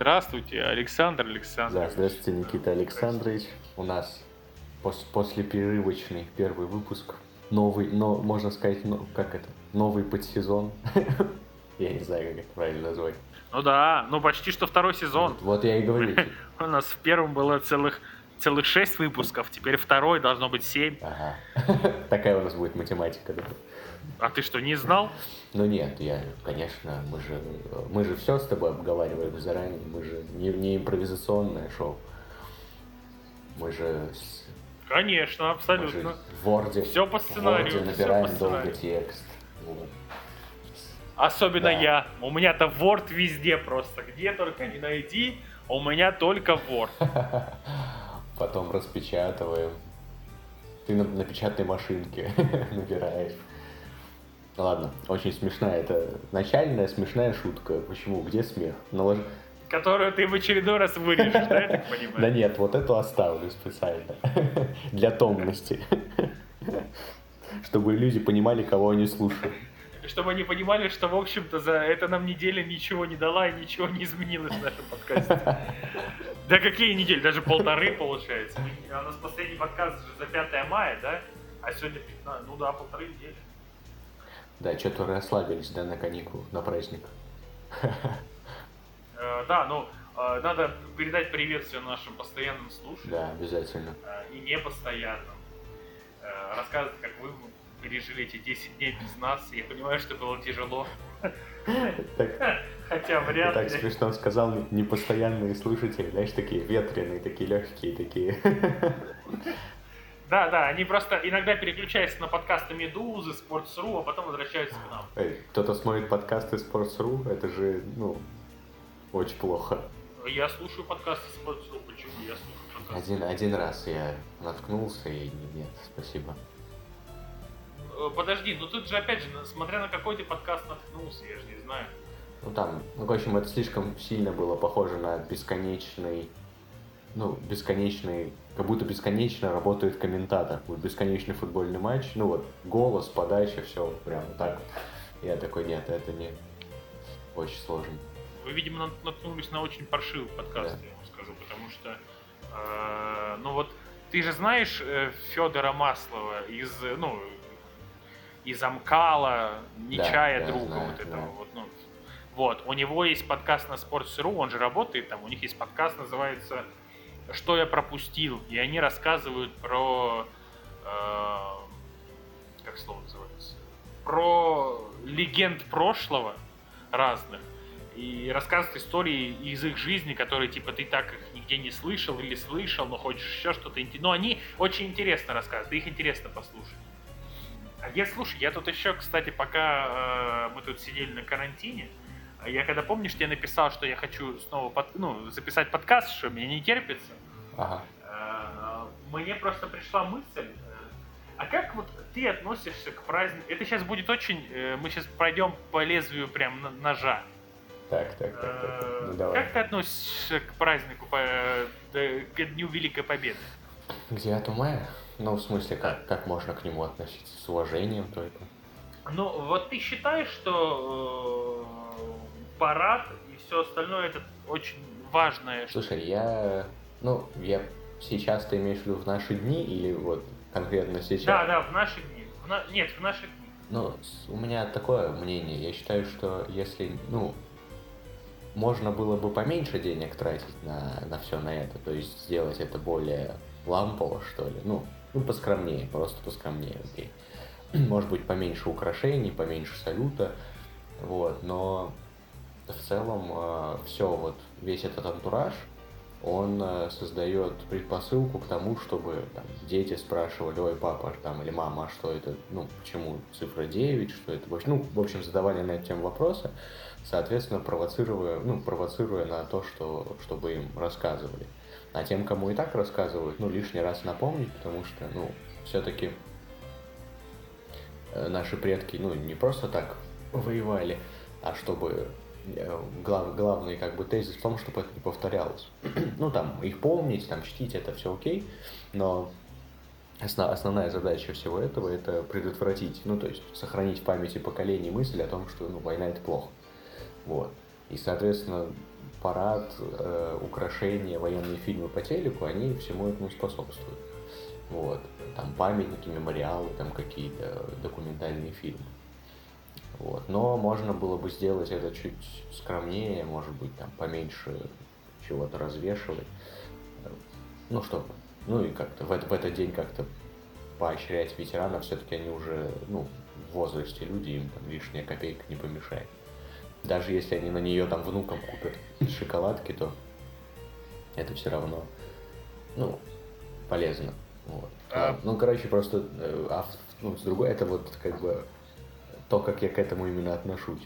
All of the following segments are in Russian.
Здравствуйте, Александр Александрович. Да, здравствуйте, Никита Александрович. У нас пос- после перерывочный первый выпуск. Новый, но можно сказать, ну, как это, новый подсезон. Я не знаю, как это правильно назвать. Ну да, ну почти что второй сезон. Вот, вот я и говорю. У нас в первом было целых целых шесть выпусков, теперь второй должно быть семь. Ага. Такая у нас будет математика. Да? А ты что, не знал? Ну нет, я, конечно, мы же, мы же все с тобой обговариваем заранее, мы же не, не импровизационное шоу. Мы же, Конечно, мы же абсолютно. в Word, Все по в сценарию. Word всё набираем по сценарию. долго текст. Вот. Особенно Да. я. У меня-то Word везде просто. Где только не найди, у меня только Word. Потом распечатываем. Ты на, на печатной машинке набираешь. Ладно, очень смешная это начальная смешная шутка. Почему? Где смех? Налож- Которую ты в очередной раз вырежешь, да, я так понимаю? Да нет, вот эту оставлю специально. Для томности. Чтобы люди понимали, кого они слушают. Чтобы они понимали, что, в общем-то, за это нам неделя ничего не дала и ничего не изменилось в нашем подкасте. Да какие недели? Даже полторы, получается. Мы- У нас последний подкаст же за 5 мая, да? А сегодня 15. Ну да, полторы недели. Да, что-то расслабились, да, на каникулах, на праздник. Э, Да, ну, э, надо передать привет всем нашим постоянным слушателям Да, обязательно. э, и непостоянным. Рассказывать, как вы пережили эти 10 дней без нас. Я понимаю, что было тяжело. Так, Хотя вряд так ли. смешно сказал, непостоянные слушатели, знаешь, такие ветреные, такие легкие, такие. Да, да, они просто иногда переключаются на подкасты Медузы, Sports.ru, а потом возвращаются к нам. Эй, Кто-то смотрит подкасты Sports.ru, это же, ну, очень плохо. Я слушаю подкасты Sports.ru, почему я слушаю подкасты? Один, один раз я наткнулся и нет, спасибо. Э, Подожди, ну тут же опять же, смотря на какой ты подкаст наткнулся, я же не знаю. Ну там, ну, в общем, это слишком сильно было похоже на бесконечный, ну, бесконечный, как будто бесконечно работает комментатор. Вот бесконечный футбольный матч, ну вот, голос, подача, все прям вот так. Я такой, нет, это не очень сложно. Вы, видимо, нат- наткнулись на очень паршивый подкаст, Да. я вам скажу, потому что, э, ну вот, ты же знаешь Федора Маслова из, э, ну, из Амкала, Нечая да, друга знаю, вот этого знаю. вот, ну, вот, у него есть подкаст на Sports.ru, он же работает там, у них есть подкаст, называется «Что я пропустил», и они рассказывают про, э, как слово называется, про легенд прошлого разных, и рассказывают истории из их жизни, которые, типа, ты так их нигде не слышал или слышал, но хочешь еще что-то. Но они очень интересно рассказывают, их интересно послушать. А я, слушай, я тут еще, кстати, пока э, мы тут сидели на карантине, я когда, помнишь, тебе написал, что я хочу снова под- ну, записать подкаст, что мне не терпится, Ага. э, мне просто пришла мысль, э, а как вот ты относишься к празднику? Это сейчас будет очень, э, мы сейчас пройдем по лезвию прям ножа. Так, так, так, так. Э, Ну давай. Как ты относишься к празднику, по- к Дню Великой Победы? К 9 мая? Ну, в смысле, как, как можно к нему относиться? С уважением только? Ну, вот ты считаешь, что э, парад и все остальное это очень важное, Слушай, я... Ну, я сейчас ты имеешь в виду в наши дни или вот конкретно сейчас? Да, да, в наши дни. В на- Нет, в наши дни. Ну, у меня такое мнение. Я считаю, что если, ну, можно было бы поменьше денег тратить на, на все на это, то есть сделать это более лампово, что ли. Ну, ну, поскромнее, просто поскромнее, окей. Может быть, поменьше украшений, поменьше салюта, вот, но в целом все, вот, весь этот антураж, он э, создает предпосылку к тому, чтобы там, дети спрашивали, ой, папа там, или мама, а что это, ну, почему цифра 9, что это, вообще?» ну, в общем, задавали на эту тему вопросы, соответственно, провоцируя, ну, провоцируя на то, что, чтобы им рассказывали. А тем, кому и так рассказывают, ну, лишний раз напомнить, потому что, ну, все-таки наши предки, ну, не просто так воевали, а чтобы э, глав, главный как бы тезис в том, чтобы это не повторялось. ну, там, их помнить, там, чтить, это все окей, но основ, основная задача всего этого это предотвратить, ну, то есть сохранить в памяти поколений мысль о том, что, ну, война это плохо. Вот. И, соответственно, парад, э, украшения, военные фильмы по телеку, они всему этому способствуют. Вот. Там памятники, мемориалы, там какие-то документальные фильмы. Вот. Но можно было бы сделать это чуть скромнее, может быть, там поменьше чего-то развешивать. Ну, чтобы, ну и как-то в, в этот день как-то поощрять ветеранов, все-таки они уже, ну, в возрасте люди, им там лишняя копейка не помешает. Даже если они на нее там внукам купят шоколадки, то это все равно, ну, полезно. Вот. А... Ну, короче, просто, э, а, ну, с другой, это вот как бы то, как я к этому именно отношусь.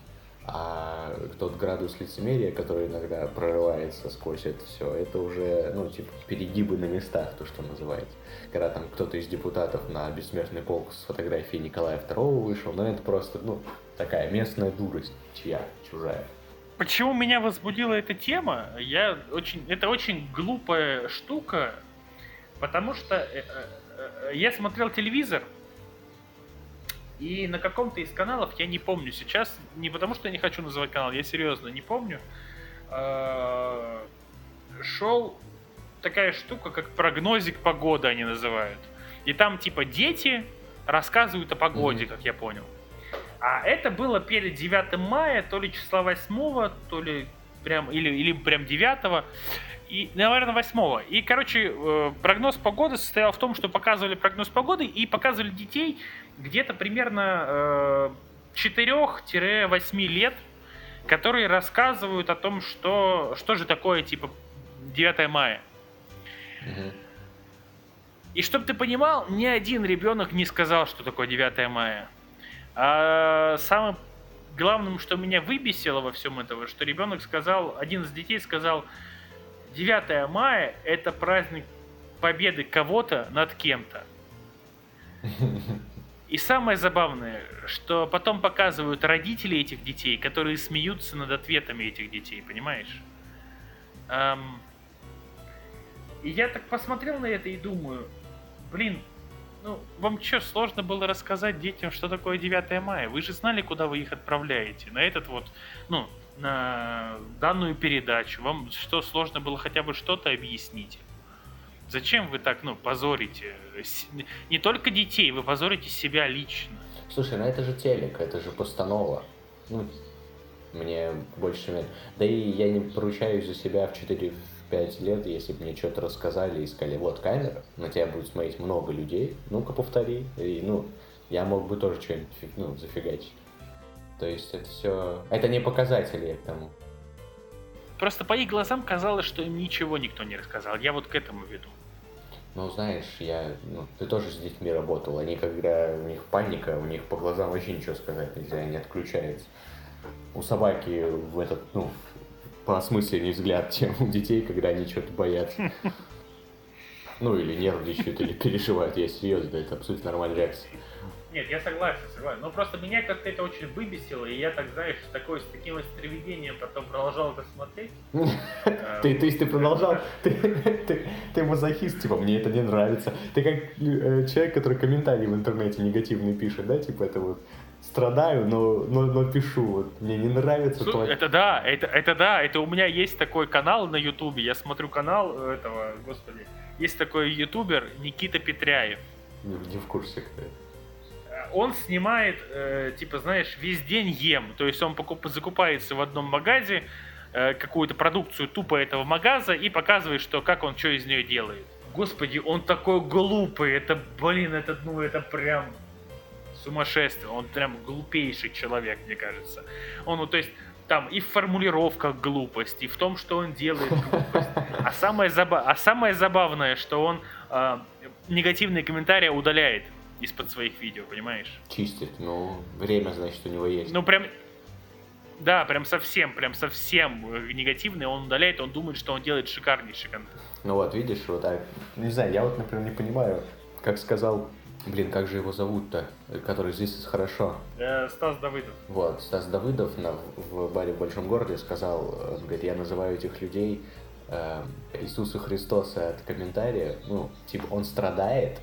А тот градус лицемерия, который иногда прорывается сквозь это все, это уже, ну, типа, перегибы на местах, то, что называется. Когда там кто-то из депутатов на бессмертный полк с фотографией Николая II вышел, но это просто, ну, такая местная дурость, чья, чужая. Почему меня возбудила эта тема? Я очень, это очень глупая штука, потому что э, э, э, я смотрел телевизор, и на каком-то из каналов, я не помню сейчас, не потому что я не хочу называть канал, я серьезно не помню, шел такая штука, как прогнозик погоды они называют. И там типа дети рассказывают о погоде, mm-hmm. как я понял. А это было перед 9 мая, то ли числа 8, то ли прям, или, или прям 9 и, наверное, 8 И, короче, э, прогноз погоды состоял в том, что показывали прогноз погоды и показывали детей где-то примерно 4-8 э, лет, которые рассказывают о том, что, что же такое, типа, 9 мая. И чтобы ты понимал, ни один ребенок не сказал, что такое 9 мая. А самым главным, что меня выбесило во всем этом, что ребенок сказал, один из детей сказал, 9 мая это праздник победы кого-то над кем-то. И самое забавное, что потом показывают родители этих детей, которые смеются над ответами этих детей, понимаешь? Эм... И я так посмотрел на это и думаю, блин, ну, вам что, сложно было рассказать детям, что такое 9 мая? Вы же знали, куда вы их отправляете. На этот вот, ну, на данную передачу. Вам что, сложно было хотя бы что-то объяснить? Зачем вы так, ну, позорите не только детей, вы позорите себя лично? Слушай, ну это же телек, это же постанова. Ну, мне больше. Да и я не поручаюсь за себя в 4-5 лет, если бы мне что-то рассказали и сказали, вот камера, на тебя будет смотреть много людей, ну-ка повтори. И, ну, я мог бы тоже что-нибудь, ну, зафигачить. То есть это все... Это не показатели этому. Просто по их глазам казалось, что им ничего никто не рассказал. Я вот к этому веду. Ну, знаешь, я, ну, ты тоже с детьми работал. Они, когда у них паника, у них по глазам вообще ничего сказать нельзя, они отключаются. У собаки в этот, ну, по не взгляд, чем у детей, когда они что-то боятся. Ну, или нервничают, или переживают. Я серьезно, это абсолютно нормальная реакция. Нет, я согласен, согласен. Но просто меня как-то это очень выбесило, и я так, знаешь, такой, с таким стремлением потом продолжал это смотреть. Ты, то есть ты продолжал, ты, ты, ты мазохист, типа, мне это не нравится. Ты как э, человек, который комментарии в интернете негативные пишет, да, типа, это вот страдаю, но, но, но пишу, вот, мне не нравится твой... Это да, это, это да, это у меня есть такой канал на ютубе, я смотрю канал этого, господи, есть такой ютубер Никита Петряев. Не, не в курсе, кто это он снимает, э, типа, знаешь, весь день ем. То есть он покуп, закупается в одном магазе, э, какую-то продукцию тупо этого магаза и показывает, что как он что из нее делает. Господи, он такой глупый. Это, блин, это, ну, это прям сумасшествие. Он прям глупейший человек, мне кажется. Он, ну, то есть, там и в формулировках глупость, и в том, что он делает глупость. А самое, заба... а самое забавное, что он э, негативные комментарии удаляет из-под своих видео, понимаешь? Чистит, ну, время, значит, у него есть. Ну, прям, да, прям совсем, прям совсем негативный, он удаляет, он думает, что он делает шикарнейший контент. Ну вот, видишь, вот так, не знаю, я вот, например, не понимаю, как сказал, блин, как же его зовут-то, который здесь хорошо? Э, Стас Давыдов. Вот, Стас Давыдов на, в баре в Большом городе сказал, он говорит, я называю этих людей э, Иисуса Христоса от комментария, ну, типа, он страдает,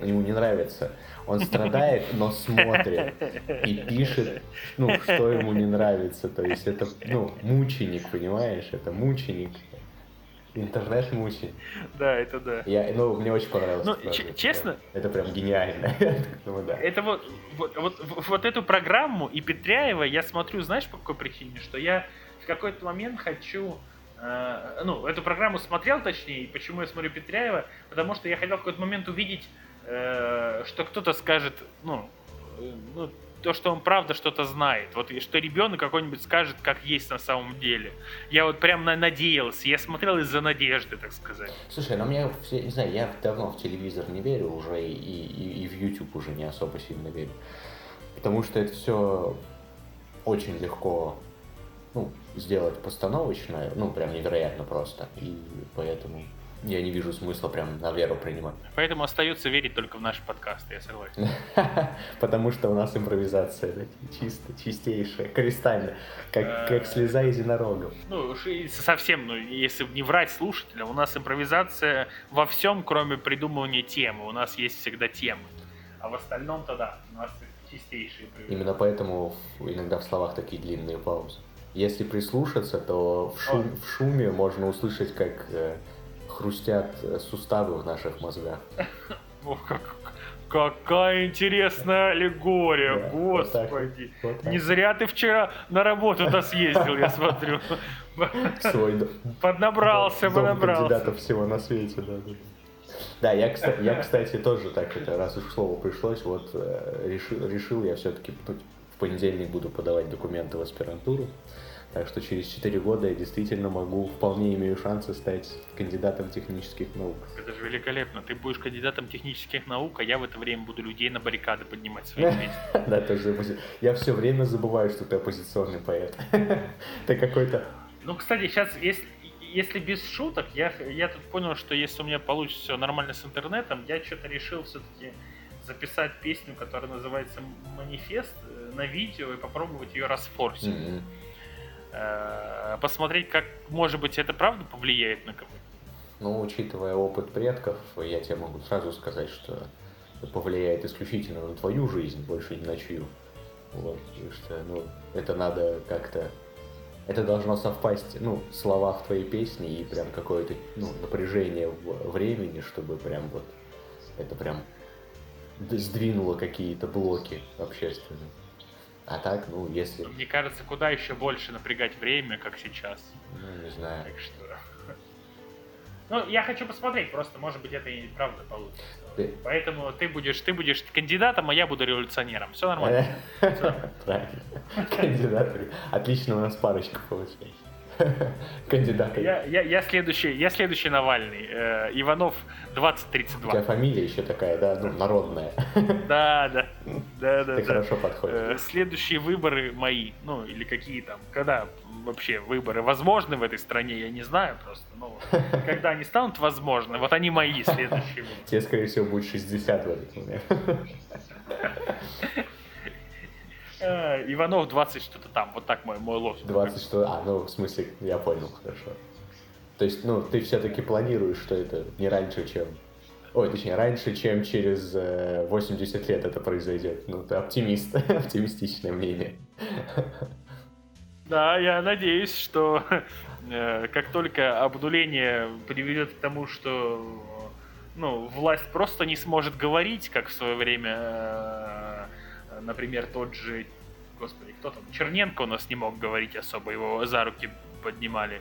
ему не нравится. Он страдает, но смотрит и пишет, ну, что ему не нравится. То есть это, ну, мученик, понимаешь? Это мученик. Интернет-мученик. Да, это да. Я, ну, мне очень понравилось. Ну, честно? Это прям гениально. ну, да. Это вот, вот, вот, вот эту программу и Петряева я смотрю, знаешь, по какой причине? Что я в какой-то момент хочу э, ну, эту программу смотрел, точнее, почему я смотрю Петряева, потому что я хотел в какой-то момент увидеть Э, что кто-то скажет, ну, э, ну, то, что он правда что-то знает. Вот что ребенок какой-нибудь скажет, как есть на самом деле. Я вот прям на надеялся. Я смотрел из-за надежды, так сказать. Слушай, ну мне, не знаю, я давно в телевизор не верю уже и, и, и в YouTube уже не особо сильно верю. Потому что это все очень легко ну, сделать постановочное, ну, прям невероятно просто. И поэтому я не вижу смысла прям на веру принимать. Поэтому остается верить только в наши подкасты, я согласен. Потому что у нас импровизация чисто, чистейшая, кристальная, как, э, как слеза единорога. Ну, совсем, ну, если не врать слушателям, у нас импровизация во всем, кроме придумывания темы. У нас есть всегда темы. А в остальном-то да, у нас чистейшие Именно поэтому иногда в словах такие длинные паузы. Если прислушаться, то в, шум, в шуме можно услышать, как э, хрустят э, суставы в наших мозгах. Ох, как, какая интересная аллегория, да, господи. Вот вот Не зря ты вчера на работу-то съездил, я смотрю. Свой поднабрался, дом поднабрался. кандидатов всего на свете, да, да. Да, я, кстати, я, кстати, тоже так, это, раз уж слово пришлось, вот э, решил, решил я все-таки в понедельник буду подавать документы в аспирантуру. Так что через 4 года я действительно могу, вполне имею шансы стать кандидатом технических наук. Это же великолепно. Ты будешь кандидатом технических наук, а я в это время буду людей на баррикады поднимать своим месте. Да, тоже Я все время забываю, что ты оппозиционный поэт. Ты какой-то... Ну, кстати, сейчас, если, если без шуток, я, я тут понял, что если у меня получится все нормально с интернетом, я что-то решил все-таки записать песню, которая называется «Манифест» э, на видео и попробовать ее расфорсить. Mm-hmm. Э, посмотреть, как, может быть, это правда повлияет на кого-то. Ну, учитывая опыт предков, я тебе могу сразу сказать, что повлияет исключительно на твою жизнь, больше ни на чью. Вот, потому что, ну, это надо как-то... Это должно совпасть, ну, слова в твоей песне и прям какое-то, ну, напряжение времени, чтобы прям вот это прям сдвинуло какие-то блоки общественные. А так, ну, если... Мне кажется, куда еще больше напрягать время, как сейчас. Ну, не знаю. Так что... Ну, я хочу посмотреть, просто, может быть, это и правда получится. Ты... Поэтому ты будешь, ты будешь кандидатом, а я буду революционером. Все нормально. Правильно. Кандидат. Отлично у нас парочка получается. кандидата. Я, я, я, следующий, я следующий Навальный. Э, Иванов 2032. У тебя фамилия еще такая, да, ну, народная. Да, да. да, да Ты хорошо подходишь. Э, следующие выборы мои, ну, или какие там, когда вообще выборы возможны в этой стране, я не знаю просто. Ну, когда они станут возможны, вот они мои следующие. Тебе, скорее всего, будет 60 в этот момент. Э, Иванов 20 что-то там, вот так мой, мой лозунг. 20 что а, ну, в смысле, я понял, хорошо. То есть, ну, ты все-таки планируешь, что это не раньше, чем... Ой, точнее, раньше, чем через 80 э, лет это произойдет. Ну, ты оптимист, оптимистичное мнение. Да, я надеюсь, что э, как только обнуление приведет к тому, что ну, власть просто не сможет говорить, как в свое время например, тот же, господи, кто там, Черненко у нас не мог говорить особо, его за руки поднимали.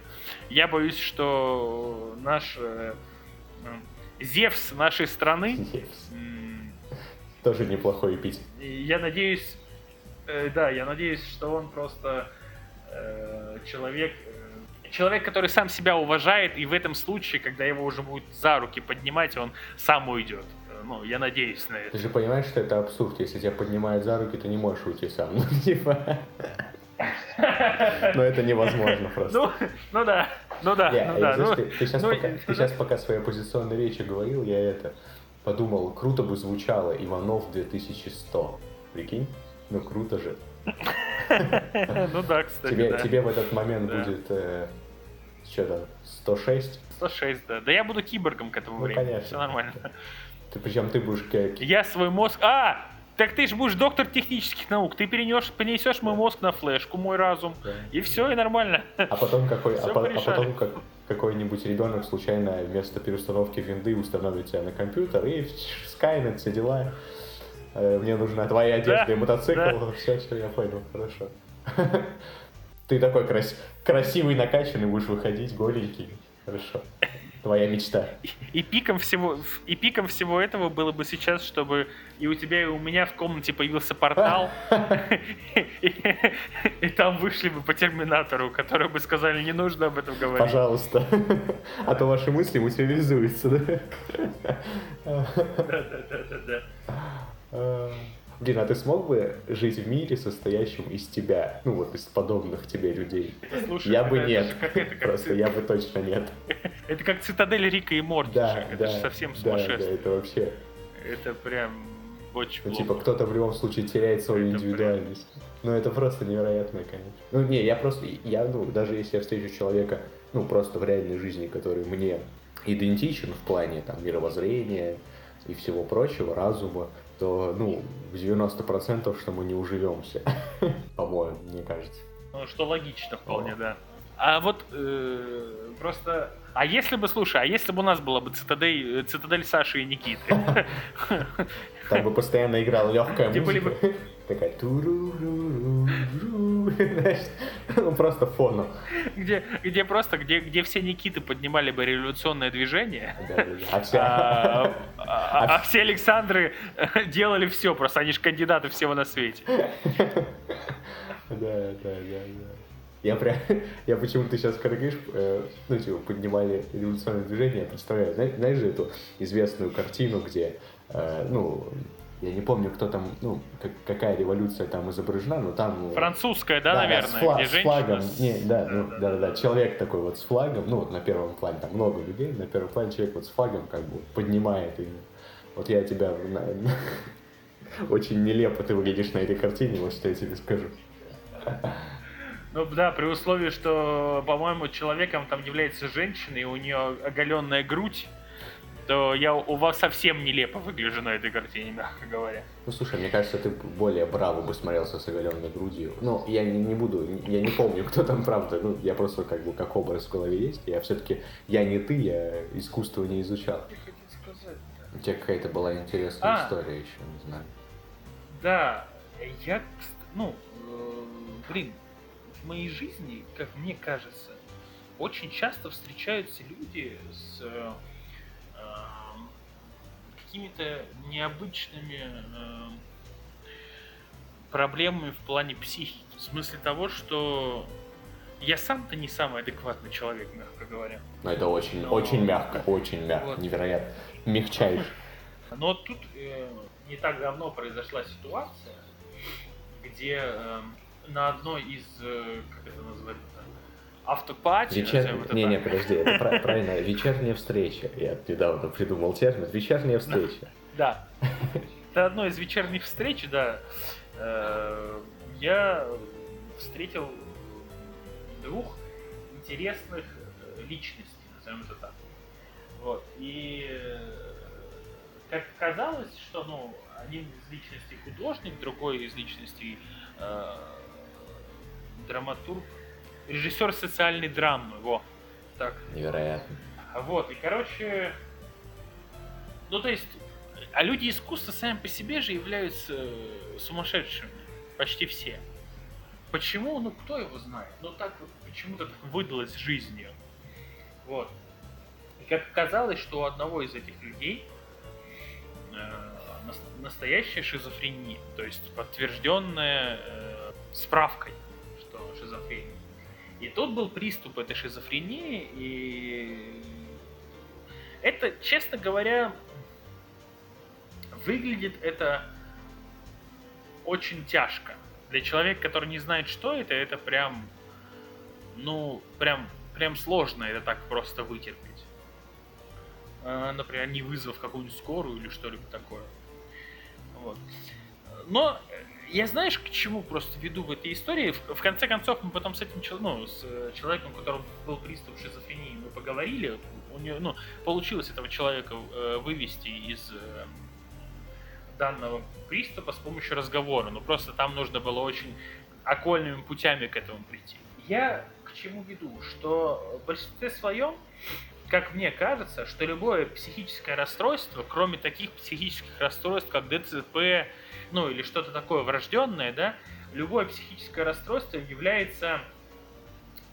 Я боюсь, что наш э, э Зевс нашей страны... Зевс. Тоже неплохой эпитет. Я надеюсь, э, да, я надеюсь, что он просто э, человек, э, человек, который сам себя уважает, и в этом случае, когда его уже будет за руки поднимать, он сам уйдет ну, я надеюсь на это. Ты же понимаешь, что это абсурд, если тебя поднимают за руки, ты не можешь уйти сам. Ну, типа... Но это невозможно просто. Ну, ну да, ну да, yeah, ну да. Ну, ты, ты, сейчас, ну, пока, ты сейчас пока свои оппозиционные речи говорил, я это подумал, круто бы звучало Иванов 2100. Прикинь? Ну круто же. Ну да, кстати, тебе, да. тебе в этот момент да. будет э, что-то 106? 106, да. Да я буду киборгом к этому ну, времени. Конечно. Все нормально. Ты, причем ты будешь... как- Я свой мозг... А! Так ты же будешь доктор технических наук. Ты перенесешь мой мозг на флешку, мой разум. Да. И все, и нормально. А потом, какой, а, по- а потом как, какой-нибудь ребенок случайно вместо переустановки винды установит тебя на компьютер и Skynet, все дела. Э, Мне нужна твоя одежда Да, и мотоцикл. да. Все, все, я понял, хорошо. Ты такой крас- красивый, накачанный, будешь выходить голенький. Хорошо. Твоя мечта. И пиком всего, и пиком всего этого было бы сейчас, чтобы и у тебя, и у меня в комнате появился портал, и, там вышли бы по терминатору, которые бы сказали, не нужно об этом говорить. Пожалуйста. А то ваши мысли материализуются, да? Да-да-да-да-да. Блин, а ты смог бы жить в мире, состоящем из тебя? Ну вот из подобных тебе людей? Слушай, Я бы нет. как Просто ци- я бы точно нет. Это как цитадель Рика и Морти. Да. Это да. же совсем да, сумасшествие. Да, это вообще. Это прям очень Ну, плохо. типа, кто-то в любом случае теряет свою Это индивидуальность. Ну, это просто невероятно, конечно. Ну, не, я просто, я, ну, даже если я встречу человека, ну, просто в реальной жизни, который мне идентичен в плане, там, мировоззрения и всего прочего, разума, то, ну, в 90% что мы не уживемся. По-моему, мне кажется. Ну, что логично вполне, да. А вот э, просто... А если бы, слушай, а если бы у нас была бы цитадель, э, цитадель Саши и Никиты? Там бы постоянно играла легкая музыка. Такая туру-ру-ру-ру, знаешь, ну, просто фоном. Где, где просто, где, где все Никиты поднимали бы революционное движение. А вся... а, а- а все Александры делали все, просто они же кандидаты всего на свете. Да, да, да, да. Я прям, я почему ты сейчас когда говоришь, э, ну, типа, поднимали революционное движение, я представляю, знаешь, знаешь же эту известную картину, где, э, ну, я не помню, кто там, ну, как- какая революция там изображена, но там... э, Французская, да, с, наверное, фла- где с женщина... флагом, с- не, да, ну, да, да, да, человек такой вот с флагом, ну, вот на первом плане, там много людей, на первом плане человек вот с флагом как бы поднимает, и вот я тебя на- очень нелепо ты выглядишь на этой картине, вот что я тебе скажу. Ну да, при условии, что, по-моему, человеком там является женщина, и у нее оголенная грудь, то я у вас совсем нелепо выгляжу на этой картине, мягко говоря. Ну, слушай, мне кажется, ты более браво бы смотрелся с оголенной грудью. Ну, я не, не буду, я не помню, кто там правда. Ну, я просто как бы как образ в голове есть. Я все-таки, я не ты, я искусство не изучал. У тебя какая-то была интересная А. история еще, не знаю. Да, я, ну, э, блин, в моей жизни, как мне кажется, очень часто встречаются люди с э, какими-то необычными эм, проблемами в плане психики. В смысле того, что я сам-то не самый адекватный человек, мягко говоря. Но это очень, Но- очень мягко, очень мягко, Вот. невероятно. Мягчайше. Но тут э, не так давно произошла ситуация, где э, на одной из, э, как это назвать, автопати, Вечер... это Не, не, так. подожди, это пра- правильно, вечерняя встреча. Я недавно придумал термин. Вечерняя встреча. Да. На одной из вечерних встреч, да, э, я встретил двух интересных э, личностей, назовем это так. Вот. И э, как оказалось, что ну, один из личностей художник, другой из личностей э, драматург, режиссер социальной драмы, во. Так. Невероятно. Вот, и короче, ну то есть, а люди искусства сами по себе же являются э, сумасшедшими, почти все. Почему? Ну кто его знает? Ну так вот почему-то так выдалось жизнью. Вот. И как оказалось, что у одного из этих людей э, нас- настоящая шизофрения, то есть подтвержденная э, справкой, что шизофрения. И тут был приступ этой шизофрении, и это, честно говоря, выглядит это очень тяжко. Для человека, который не знает, что это, это прям, ну, прям, прям сложно это так просто вытерпеть. Э, Например, не вызвав какую-нибудь скорую или что-либо такое. Вот. Но я знаешь, к чему просто веду в этой истории? В, в конце концов, мы потом с этим ну, с э, человеком, у которого был приступ шизофрении, мы поговорили у нее, ну, получилось этого человека э, вывести из э, данного приступа с помощью разговора. Ну, просто там нужно было очень окольными путями к этому прийти. Я к чему веду? Что в большинстве своем, как мне кажется, что любое психическое расстройство, кроме таких психических расстройств, как ДЦП, ну или что-то такое врожденное, да, любое психическое расстройство является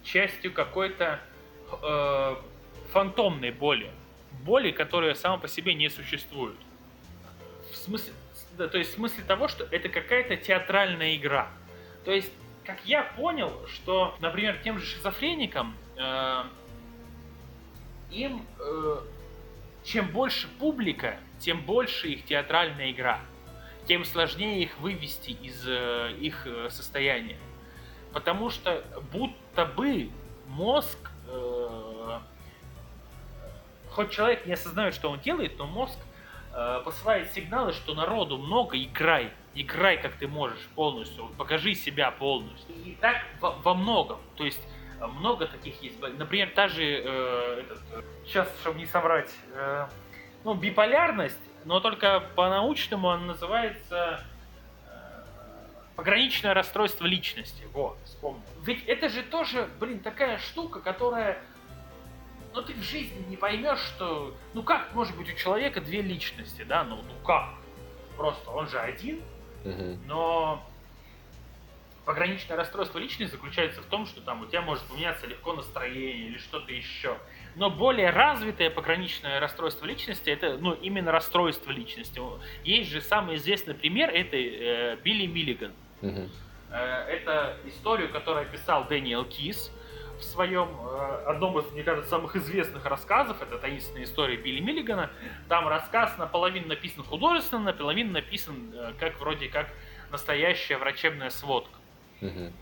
частью какой-то э, фантомной боли. Боли, которая сама по себе не существует. В смысле, да, то есть в смысле того, что это какая-то театральная игра. То есть, как я понял, что, например, тем же шизофреникам э, им э, чем больше публика, тем больше их театральная игра, тем сложнее их вывести из э, их э, состояния. Потому что будто бы мозг, э, хоть человек не осознает, что он делает, но мозг э, посылает сигналы, что народу много, играй, играй как ты можешь полностью, покажи себя полностью. И так во, во многом, то есть много таких есть. Например, та же, э, этот, сейчас, чтобы не соврать, э, ну, биполярность, но только по-научному она называется Пограничное расстройство личности. Вот, вспомнил. Ведь это же тоже, блин, такая штука, которая... Ну, ты в жизни не поймешь, что... Ну, как может быть у человека две личности, да? Ну, ну как? Просто он же один, угу. но пограничное расстройство личности заключается в том, что там у тебя может поменяться легко настроение или что-то еще. Но более развитое пограничное расстройство личности это ну, именно расстройство личности. Есть же самый известный пример, это э, Билли Миллиган. Угу. Это историю, которую описал Дэниел Кис в своем э, одном из, мне кажется, самых известных рассказов, это таинственная история Билли Миллигана. Там рассказ наполовину написан художественно, наполовину написан э, как вроде как настоящая врачебная сводка. Угу.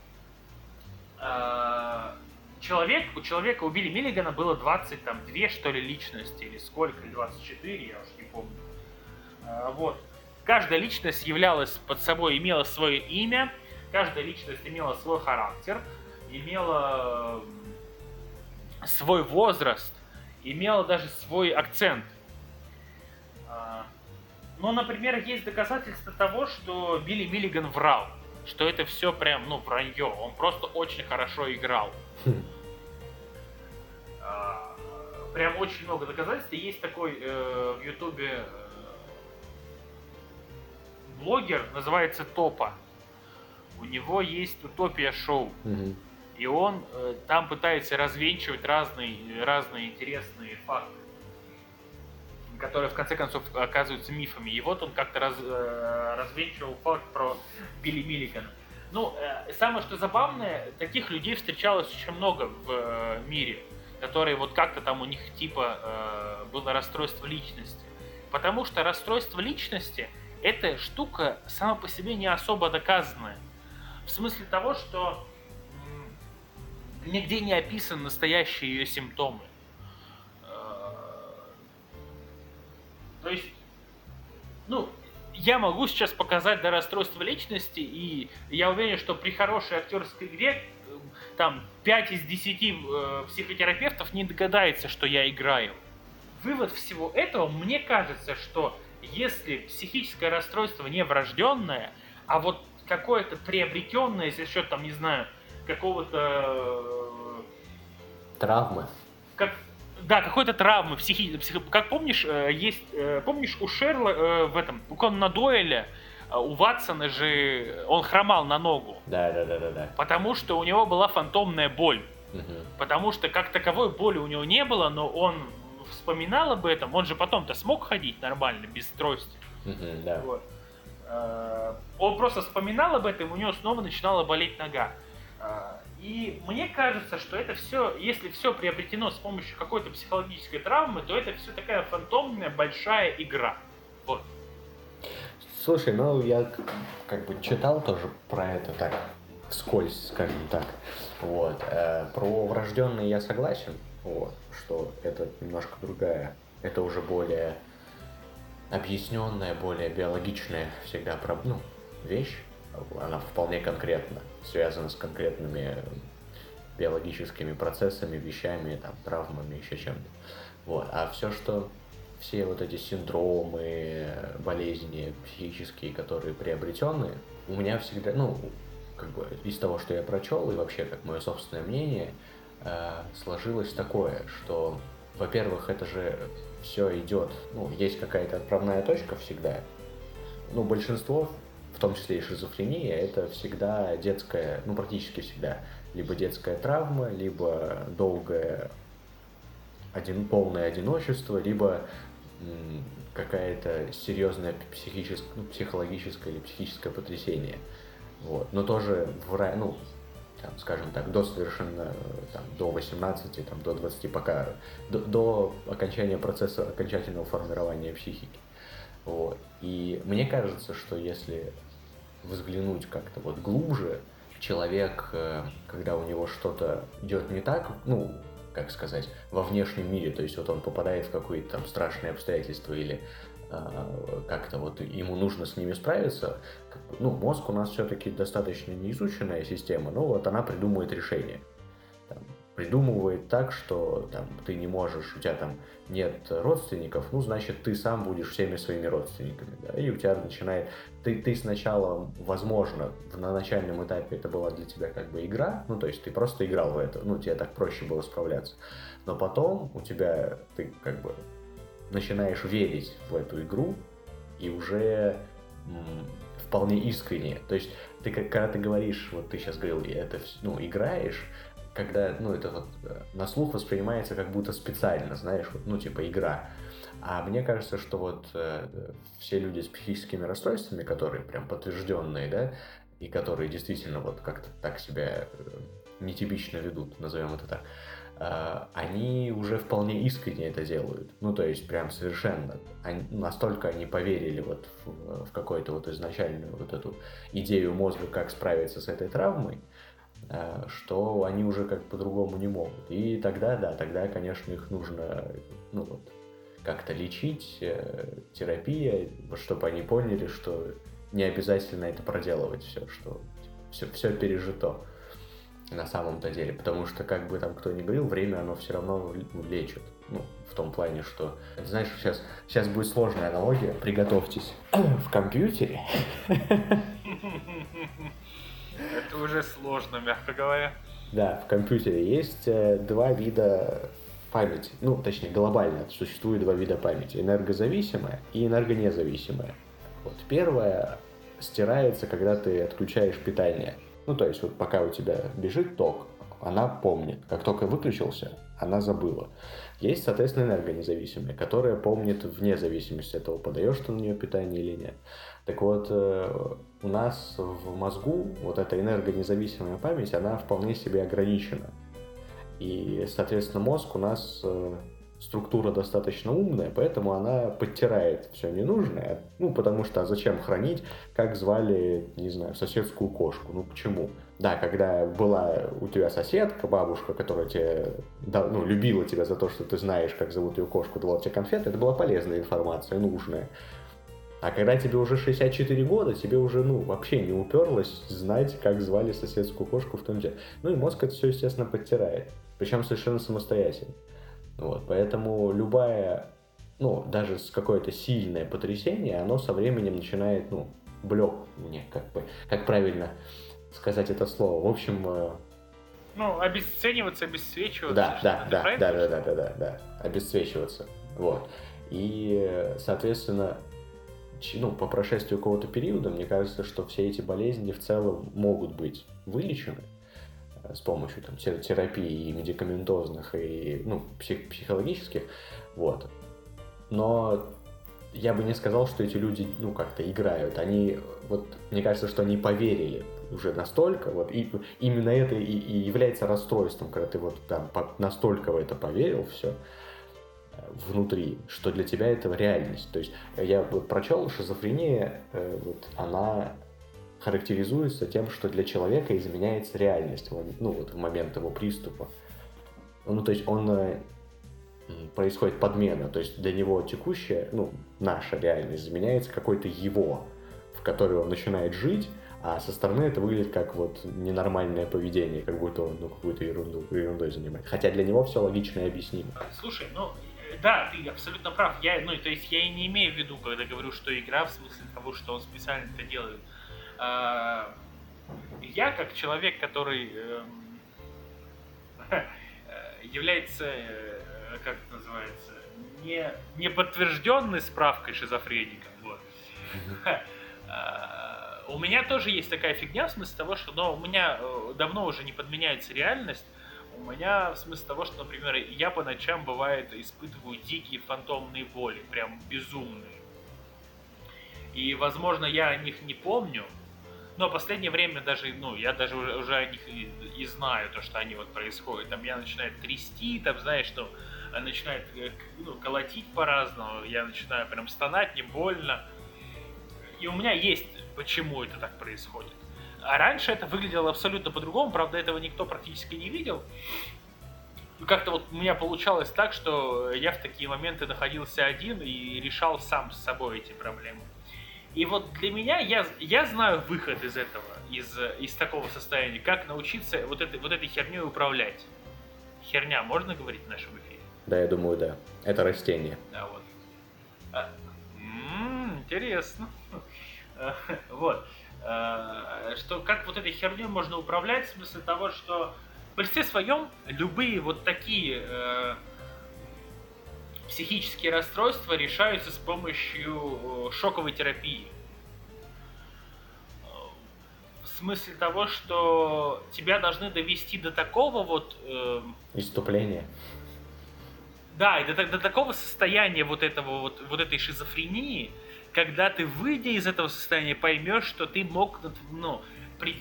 Человек, у человека, у Билли Миллигана было 22, что ли, личности, или сколько, 24, я уж не помню. Вот. Каждая личность являлась под собой, имела свое имя, каждая личность имела свой характер, имела свой возраст, имела даже свой акцент. А, но, например, есть доказательства того, что Билли Миллиган врал, что это все прям, ну, вранье. Он просто очень хорошо играл. Хм. А, прям очень много доказательств. Есть такой э, в Ютубе блогер, называется Топа. У него есть Утопия шоу. Угу. И он э, там пытается развенчивать разные, разные интересные факты, которые в конце концов оказываются мифами. И вот он как-то раз, э, развенчивал факт про Билли Миллигана. Ну, э, самое что забавное, таких людей встречалось очень много в э, мире, которые вот как-то там у них типа было расстройство личности. Потому что расстройство личности – эта штука сама по себе не особо доказанная. В смысле того, что нигде не описаны настоящие ее симптомы. То есть, ну, я могу сейчас показать до расстройства личности, и я уверен, что при хорошей актерской игре там 5 из 10 э, психотерапевтов не догадается, что я играю. Вывод всего этого, мне кажется, что если психическое расстройство не врожденное, а вот какое-то приобретенное за счет, там, не знаю, какого-то... Э, травмы. Как, да, какой-то травмы, психи, психи, как помнишь, э, есть, э, помнишь, у Шерла в этом, у Конана Дойля, у Ватсона же он хромал на ногу. Да, да, да, да, да. Потому что у него была фантомная боль. Угу. Потому что как таковой боли у него не было, но он вспоминал об этом, он же потом-то смог ходить нормально, без трости. Mm-hmm, да. вот. Он просто вспоминал об этом, у него снова начинала болеть нога. И мне кажется, что это все, если все приобретено с помощью какой-то психологической травмы, то это все такая фантомная большая игра. Вот. Слушай, ну я как бы читал тоже про это так, вскользь, скажем так. Вот. Э, про врожденные я согласен. Вот что это немножко другая, это уже более объясненная, более биологичная всегда ну, вещь. Она вполне конкретно связана с конкретными биологическими процессами, вещами, там, травмами, еще чем-то. Вот. А все, что все вот эти синдромы, болезни психические, которые приобретенные, у меня всегда, ну, как бы из того, что я прочел, и вообще как мое собственное мнение, э, сложилось такое, что, во-первых, это же все идет, ну, есть какая-то отправная точка всегда. Ну, большинство, в том числе и шизофрения, это всегда детская, ну, практически всегда, либо детская травма, либо долгое один, полное одиночество, либо какая-то серьезная психическое, ну, психологическое или психическое потрясение. Вот. Но тоже в, ну, там, скажем так, до совершенно, там, до 18, там, до 20, пока, до, до окончания процесса окончательного формирования психики. Вот. И мне кажется, что если взглянуть как-то вот глубже, человек, э, когда у него что-то идет не так, ну, как сказать, во внешнем мире, то есть вот он попадает в какое-то там страшное обстоятельство или э, как-то вот ему нужно с ними справиться, ну, мозг у нас все-таки достаточно неизученная система, но вот она придумывает решение. Придумывает так, что там, ты не можешь, у тебя там нет родственников, ну, значит, ты сам будешь всеми своими родственниками, да, и у тебя начинает, ты, ты сначала, возможно, на начальном этапе это была для тебя как бы игра, ну, то есть ты просто играл в это, ну, тебе так проще было справляться, но потом у тебя, ты как бы начинаешь верить в эту игру, и уже м, вполне искренне, то есть ты, когда ты говоришь, вот ты сейчас говорил, это, ну, играешь, когда, ну, это вот э, на слух воспринимается как будто специально, знаешь, вот, ну, типа игра. А мне кажется, что вот э, все люди с психическими расстройствами, которые прям подтвержденные, да, и которые действительно вот как-то так себя э, нетипично ведут, назовем это так, э, они уже вполне искренне это делают. Ну, то есть прям совершенно. Они, настолько они поверили вот в, в какую-то вот изначальную вот эту идею мозга, как справиться с этой травмой, Э, что они уже как по-другому не могут. И тогда, да, тогда, конечно, их нужно ну, вот, как-то лечить, э, терапия, чтобы они поняли, что не обязательно это проделывать все, что все, все пережито на самом-то деле. Потому что, как бы там кто ни говорил, время оно все равно лечит. Ну, в том плане, что, знаешь, сейчас, сейчас будет сложная аналогия, приготовьтесь. В компьютере Это уже сложно, мягко говоря. Да, в компьютере есть э, два вида памяти. Ну, точнее, глобально существует два вида памяти. Энергозависимая и энергонезависимая. Вот первая стирается, когда ты отключаешь питание. Ну, то есть, вот пока у тебя бежит ток, она помнит. Как только выключился, она забыла. Есть, соответственно, энергонезависимая, которая помнит вне зависимости от того, подаешь ты на нее питание или нет. Так вот, э, у нас в мозгу вот эта энергонезависимая память, она вполне себе ограничена. И, соответственно, мозг у нас э, структура достаточно умная, поэтому она подтирает все ненужное. Ну, потому что а зачем хранить, как звали, не знаю, соседскую кошку? Ну, почему? Да, когда была у тебя соседка, бабушка, которая тебе, ну, любила тебя за то, что ты знаешь, как зовут ее кошку, давала тебе конфеты, это была полезная информация, нужная. А когда тебе уже 64 года, тебе уже, ну, вообще не уперлось знать, как звали соседскую кошку в том деле. Ну и мозг это все, естественно, подтирает. Причем совершенно самостоятельно. Вот, поэтому любая, ну, даже с какое-то сильное потрясение, оно со временем начинает, ну, блек мне, как бы, как правильно сказать это слово. В общем... Э, ну, обесцениваться, обесцвечиваться. Да, да, да, да, да, да, да, да, да, обесцвечиваться. Вот. И, соответственно, ну, по прошествию какого-то периода, мне кажется, что все эти болезни в целом могут быть вылечены э, с помощью там, терапии и медикаментозных, и ну, псих, психологических. Вот. Но я бы не сказал, что эти люди, ну, как-то играют. Они, вот, мне кажется, что они поверили уже настолько, вот, и именно это и, и является расстройством, когда ты вот там настолько в это поверил, все, внутри, что для тебя это реальность. То есть я вот прочел, шизофрения, э, вот, она характеризуется тем, что для человека изменяется реальность, ну вот в момент его приступа. Ну то есть он э, происходит подмена, то есть для него текущая, ну наша реальность заменяется какой-то его, в которой он начинает жить, а со стороны это выглядит как вот ненормальное поведение, как будто он ну, какую-то ерунду, ерундой занимает. Хотя для него все логично и объяснимо. Слушай, ну да, ты абсолютно прав. Я, ну, то есть я и не имею в виду, когда говорю, что игра в смысле того, что он специально это делает. А, я как человек, который эм, является, э, как это называется, не, не подтвержденной справкой шизофреника, вот. А, у меня тоже есть такая фигня в смысле того, что но у меня э, давно уже не подменяется реальность, у меня в смысле того, что, например, я по ночам бывает испытываю дикие фантомные боли, прям безумные. И, возможно, я о них не помню, но последнее время даже, ну, я даже уже о них и, и знаю, то, что они вот происходят. Там я начинаю трясти, там, знаешь, что начинает э, ну, колотить по-разному, я начинаю прям стонать, не больно. И у меня есть, почему это так происходит. А раньше это выглядело абсолютно по-другому, правда, этого никто практически не видел. Как-то вот у меня получалось так, что я в такие моменты находился один и решал сам с собой эти проблемы. И вот для меня, я, я знаю выход из этого, из, из такого состояния, как научиться вот этой, вот этой херней управлять. Херня, можно говорить в нашем эфире? Да, я думаю, да. Это растение. Да, вот. А, м-м, интересно. Вот. Э, что как вот этой херней можно управлять в смысле того, что в большинстве своем любые вот такие э, психические расстройства решаются с помощью шоковой терапии. В смысле того, что тебя должны довести до такого вот... Э, Иступления. Да, и до, до такого состояния вот этого вот, вот этой шизофрении, когда ты, выйдя из этого состояния, поймешь, что ты мог, ну, при,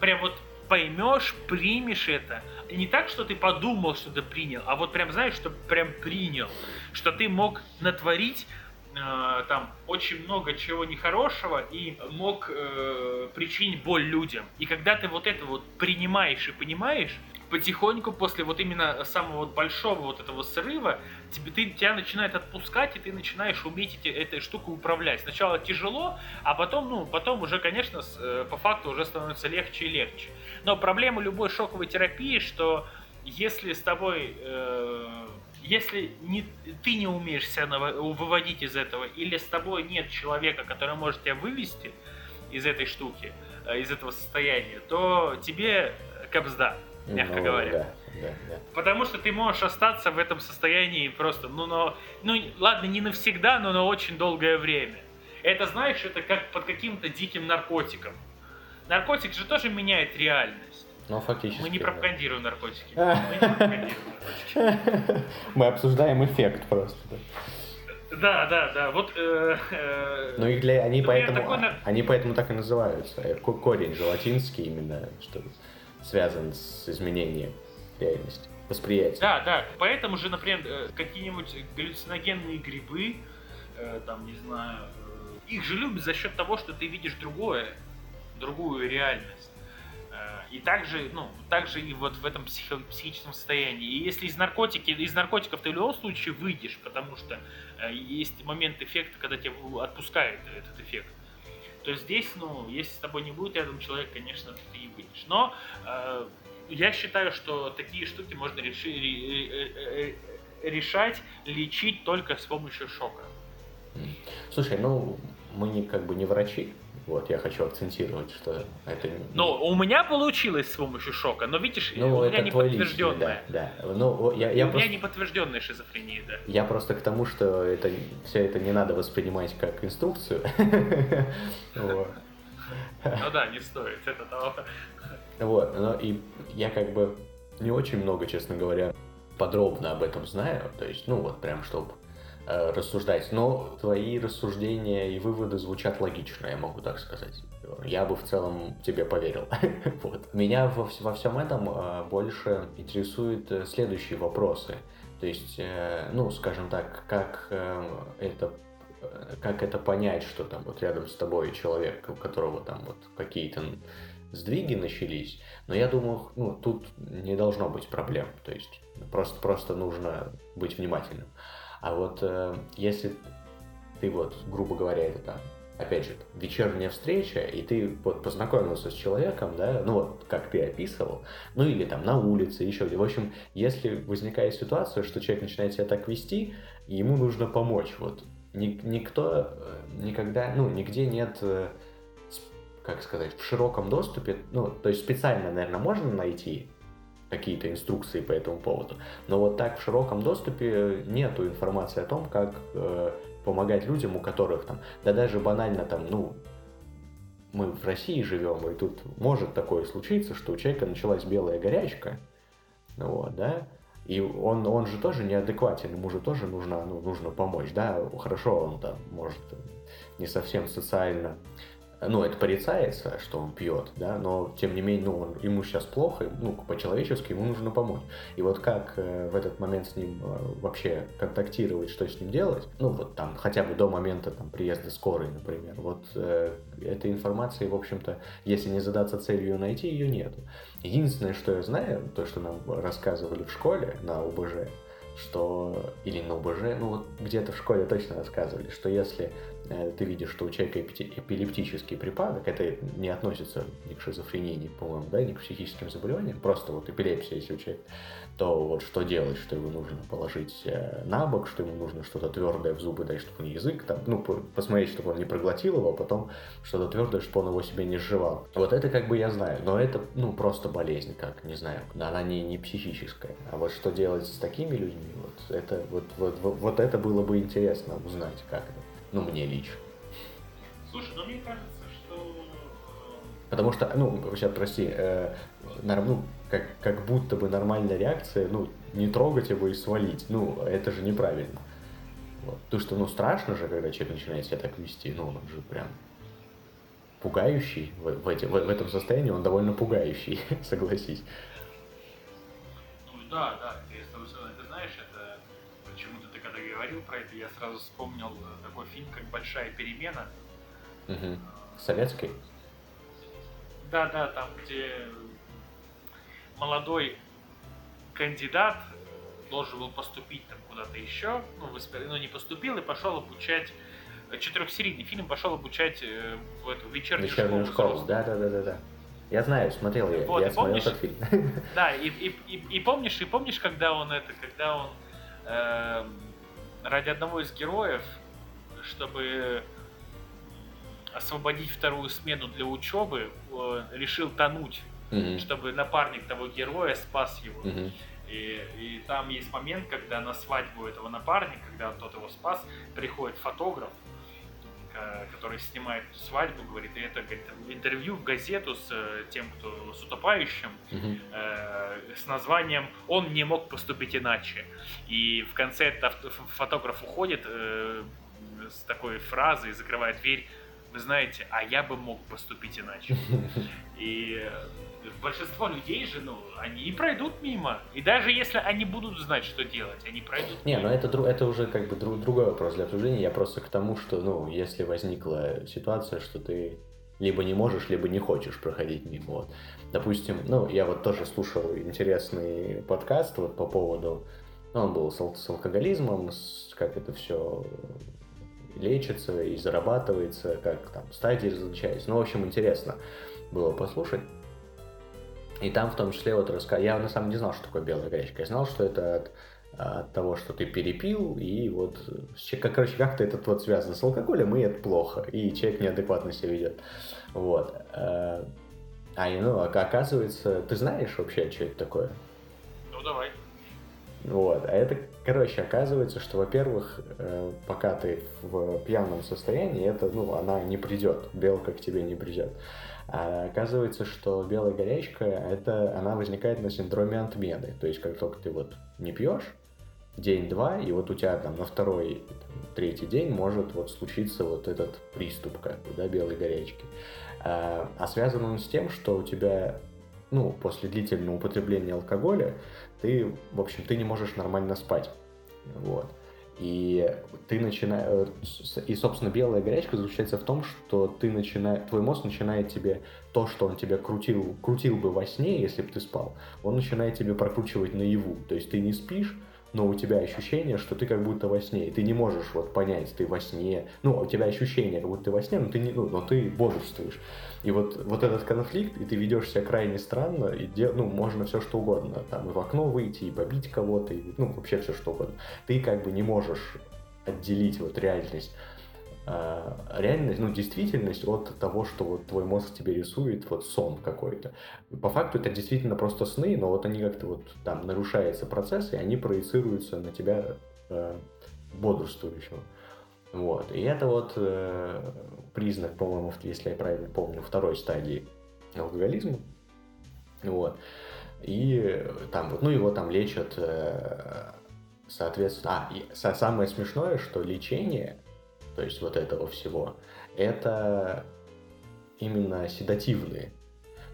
прям вот поймешь, примешь это. Не так, что ты подумал, что ты принял, а вот прям знаешь, что прям принял, что ты мог натворить э, там очень много чего нехорошего и мог э, причинить боль людям. И когда ты вот это вот принимаешь и понимаешь, потихоньку после вот именно самого вот большого вот этого срыва тебе, ты, тебя начинает отпускать, и ты начинаешь уметь эти, этой штукой управлять. Сначала тяжело, а потом, ну, потом уже, конечно, с, э, по факту уже становится легче и легче. Но проблема любой шоковой терапии, что если с тобой, э, если не, ты не умеешь себя выводить из этого, или с тобой нет человека, который может тебя вывести из этой штуки, э, из этого состояния, то тебе капсда мягко ну, говоря. Да, да, да. Потому что ты можешь остаться в этом состоянии просто, ну, но, ну, ладно, не навсегда, но на очень долгое время. Это, знаешь, это как под каким-то диким наркотиком. Наркотик же тоже меняет реальность. Ну, фактически. Мы не пропагандируем да. наркотики. Мы не пропагандируем наркотики. Мы обсуждаем эффект просто. Да, да, да. Вот. Э, э, ну и для они поэтому такой... они поэтому так и называются. Корень же латинский именно, что связан с изменением реальности, восприятия. Да, да. Поэтому же, например, э, какие-нибудь галлюциногенные грибы, э, там, не знаю, э, их же любят за счет того, что ты видишь другое, другую реальность. И также, ну, также и вот в этом психо- психическом состоянии. И если из, наркотики, из наркотиков ты в любом случае выйдешь, потому что есть момент эффекта, когда тебя отпускает этот эффект то здесь, ну, если с тобой не будет рядом человек, конечно, ты и выйдешь. Но э, я считаю, что такие штуки можно реши, э, э, решать, лечить только с помощью шока. Слушай, ну, мы не как бы не врачи, вот, я хочу акцентировать, что это... Ну, у меня получилось с помощью шока, но видишь, ну, у меня не подтвержденная. Да, да. Ну, я, я у просто... меня не подтвержденная шизофрения, да. Я просто к тому, что это, все это не надо воспринимать как инструкцию. Ну да, не стоит, это того. Вот, но и я как бы не очень много, честно говоря, подробно об этом знаю, то есть, ну вот прям, чтобы Э, рассуждать, но твои рассуждения и выводы звучат логично, я могу так сказать. Я бы в целом тебе поверил. вот. Меня во, во всем этом э, больше интересуют э, следующие вопросы. То есть, ну, скажем так, как это как это понять, что там вот рядом с тобой человек, у которого там вот какие-то сдвиги начались, но я думаю, ну, тут не должно быть проблем, то есть просто, просто нужно быть внимательным. А вот э, если ты вот, грубо говоря, это там опять же, вечерняя встреча, и ты вот познакомился с человеком, да, ну вот, как ты описывал, ну или там на улице, еще где. В общем, если возникает ситуация, что человек начинает себя так вести, ему нужно помочь, вот. Никто э, никогда, ну, нигде нет, э, как сказать, в широком доступе, ну, то есть специально, наверное, можно найти какие-то инструкции по этому поводу, но вот так в широком доступе нету информации о том, как э, помогать людям, у которых там, да даже банально там, ну, мы в России живем, и тут может такое случиться, что у человека началась белая горячка, вот, да, и он, он же тоже неадекватен, ему же тоже нужно, ну, нужно помочь, да, хорошо, он там, может, не совсем социально ну, это порицается, что он пьет, да, но тем не менее, ну, он, ему сейчас плохо, ну, по-человечески ему нужно помочь. И вот как э, в этот момент с ним э, вообще контактировать, что с ним делать, ну, вот там, хотя бы до момента там приезда скорой, например, вот э, этой информации, в общем-то, если не задаться целью найти, ее нету. Единственное, что я знаю, то, что нам рассказывали в школе на ОБЖ, что или на ОБЖ, ну вот где-то в школе точно рассказывали, что если Э, ты видишь, что у человека эпилептический припадок, это не относится ни к шизофрении, ни, по-моему, да, ни к психическим заболеваниям, просто вот эпилепсия, если у человека, то вот что делать, что его нужно положить э, на бок, что ему нужно что-то твердое в зубы дать, чтобы он язык там, ну, посмотреть, чтобы он не проглотил его, а потом что-то твердое, чтобы он его себе не сживал. Вот это как бы я знаю, но это, ну, просто болезнь, как, не знаю, она не, не психическая. А вот что делать с такими людьми, вот это, вот, вот, вот, вот это было бы интересно узнать, как это. Ну, мне лично. Слушай, ну мне кажется, что... Э, Потому что, ну, сейчас, прости, э, ну, как, как будто бы нормальная реакция, ну, не трогать его и свалить. Ну, это же неправильно. Вот. То, что, ну, страшно же, когда человек начинает себя так вести, ну, он же прям пугающий в, в, эти, в, в этом состоянии, он довольно пугающий, согласись. Ну, да, да, ты знаешь, это почему-то ты когда говорил про это, я сразу вспомнил э, такой фильм, как «Большая перемена». Угу. Советский? Да, да, там, где молодой кандидат должен был поступить там куда-то еще, ну, в, ну не поступил и пошел обучать четырехсерийный фильм пошел обучать э, в эту вечернюю, вечернюю школу. школу. Да, да, да, да, да. Я знаю, смотрел я, вот, я смотрел помнишь, этот фильм. Да, и, и, и, и помнишь, и помнишь, когда он это, когда он э, ради одного из героев, чтобы освободить вторую смену для учебы, э, решил тонуть, mm-hmm. чтобы напарник того героя спас его. Mm-hmm. И, и там есть момент, когда на свадьбу этого напарника, когда тот его спас, приходит фотограф, который снимает свадьбу, говорит, и это говорит, интервью в газету с э, тем, кто с утопающим, mm-hmm. э, с названием «Он не мог поступить иначе». И в конце фотограф уходит э, с такой фразой, закрывает дверь, вы знаете, а я бы мог поступить иначе. И э, большинство людей же, ну, они пройдут мимо. И даже если они будут знать, что делать, они пройдут Не, мимо. ну это, это уже как бы друг, другой вопрос для обсуждения. Я просто к тому, что, ну, если возникла ситуация, что ты либо не можешь, либо не хочешь проходить мимо. Вот. Допустим, ну, я вот тоже слушал интересный подкаст вот по поводу, ну, он был с, с алкоголизмом, с, как это все лечится и зарабатывается, как там стадии различаются. Ну, в общем, интересно было послушать. И там в том числе вот рассказ... Я на самом деле не знал, что такое белая горячка. Я знал, что это от, от того, что ты перепил, и вот, как, короче, как-то этот вот связано с алкоголем, и это плохо, и человек неадекватно себя ведет. Вот. Э, а, ну, оказывается, ты знаешь вообще, что это такое? Ну, давай. Вот. А это, короче, оказывается, что, во-первых, э, пока ты в пьяном состоянии, это, ну, она не придет, белка к тебе не придет. А оказывается, что белая горячка, это, она возникает на синдроме отмены. То есть, как только ты вот не пьешь, день-два, и вот у тебя там на второй, третий день может вот случиться вот этот приступ, как бы, да, белой горячки. А, а связан он с тем, что у тебя, ну, после длительного употребления алкоголя, ты, в общем, ты не можешь нормально спать. Вот. И ты начинаешь... И, собственно, белая горячка заключается в том, что ты начинаешь... Твой мозг начинает тебе то, что он тебя крутил, крутил бы во сне, если бы ты спал, он начинает тебе прокручивать наяву. То есть ты не спишь, но у тебя ощущение, что ты как будто во сне, и ты не можешь вот понять, ты во сне, ну, у тебя ощущение, как будто ты во сне, но ты не, ну, но ты бодрствуешь. И вот, вот этот конфликт, и ты ведешь себя крайне странно, и дел, ну, можно все что угодно, там, и в окно выйти, и побить кого-то, и, ну, вообще все что угодно. Ты как бы не можешь отделить вот реальность реальность, ну, действительность от того, что вот твой мозг тебе рисует, вот сон какой-то. По факту это действительно просто сны, но вот они как-то вот там нарушается процесс, и они проецируются на тебя э, бодрствующего. Вот. И это вот э, признак, по-моему, если я правильно помню, второй стадии алкоголизма. Вот. И там вот, ну его там лечат, э, соответственно, а, и самое смешное, что лечение то есть вот этого всего, это именно седативные.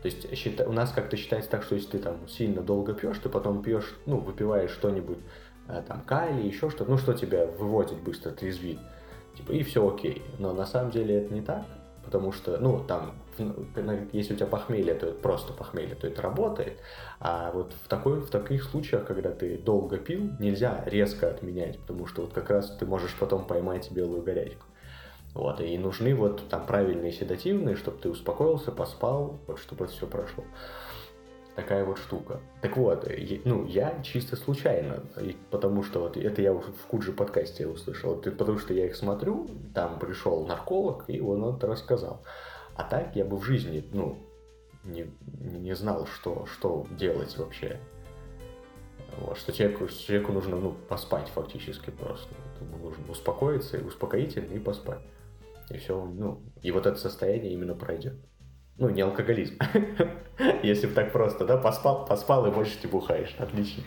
То есть счита, у нас как-то считается так, что если ты там сильно долго пьешь, ты потом пьешь, ну, выпиваешь что-нибудь, э, там, калий, еще что-то, ну, что тебя выводит быстро, трезвит, типа, и все окей. Но на самом деле это не так, потому что, ну, там, если у тебя похмелье, то это просто похмелье, то это работает. А вот в, такой, в таких случаях, когда ты долго пил, нельзя резко отменять, потому что вот как раз ты можешь потом поймать белую горячку. Вот, и нужны вот там правильные седативные, чтобы ты успокоился, поспал, вот чтобы это все прошло. Такая вот штука. Так вот, ну, я чисто случайно, потому что вот это я в Куджи подкасте услышал, потому что я их смотрю, там пришел нарколог, и он это рассказал. А так я бы в жизни, ну, не, не знал, что, что делать вообще. Вот, что человеку, человеку нужно ну, поспать фактически просто. Ему нужно успокоиться и успокоительно и поспать. И все, ну, и вот это состояние именно пройдет. Ну, не алкоголизм. Если бы так просто, да, поспал, поспал и больше не бухаешь. Отлично.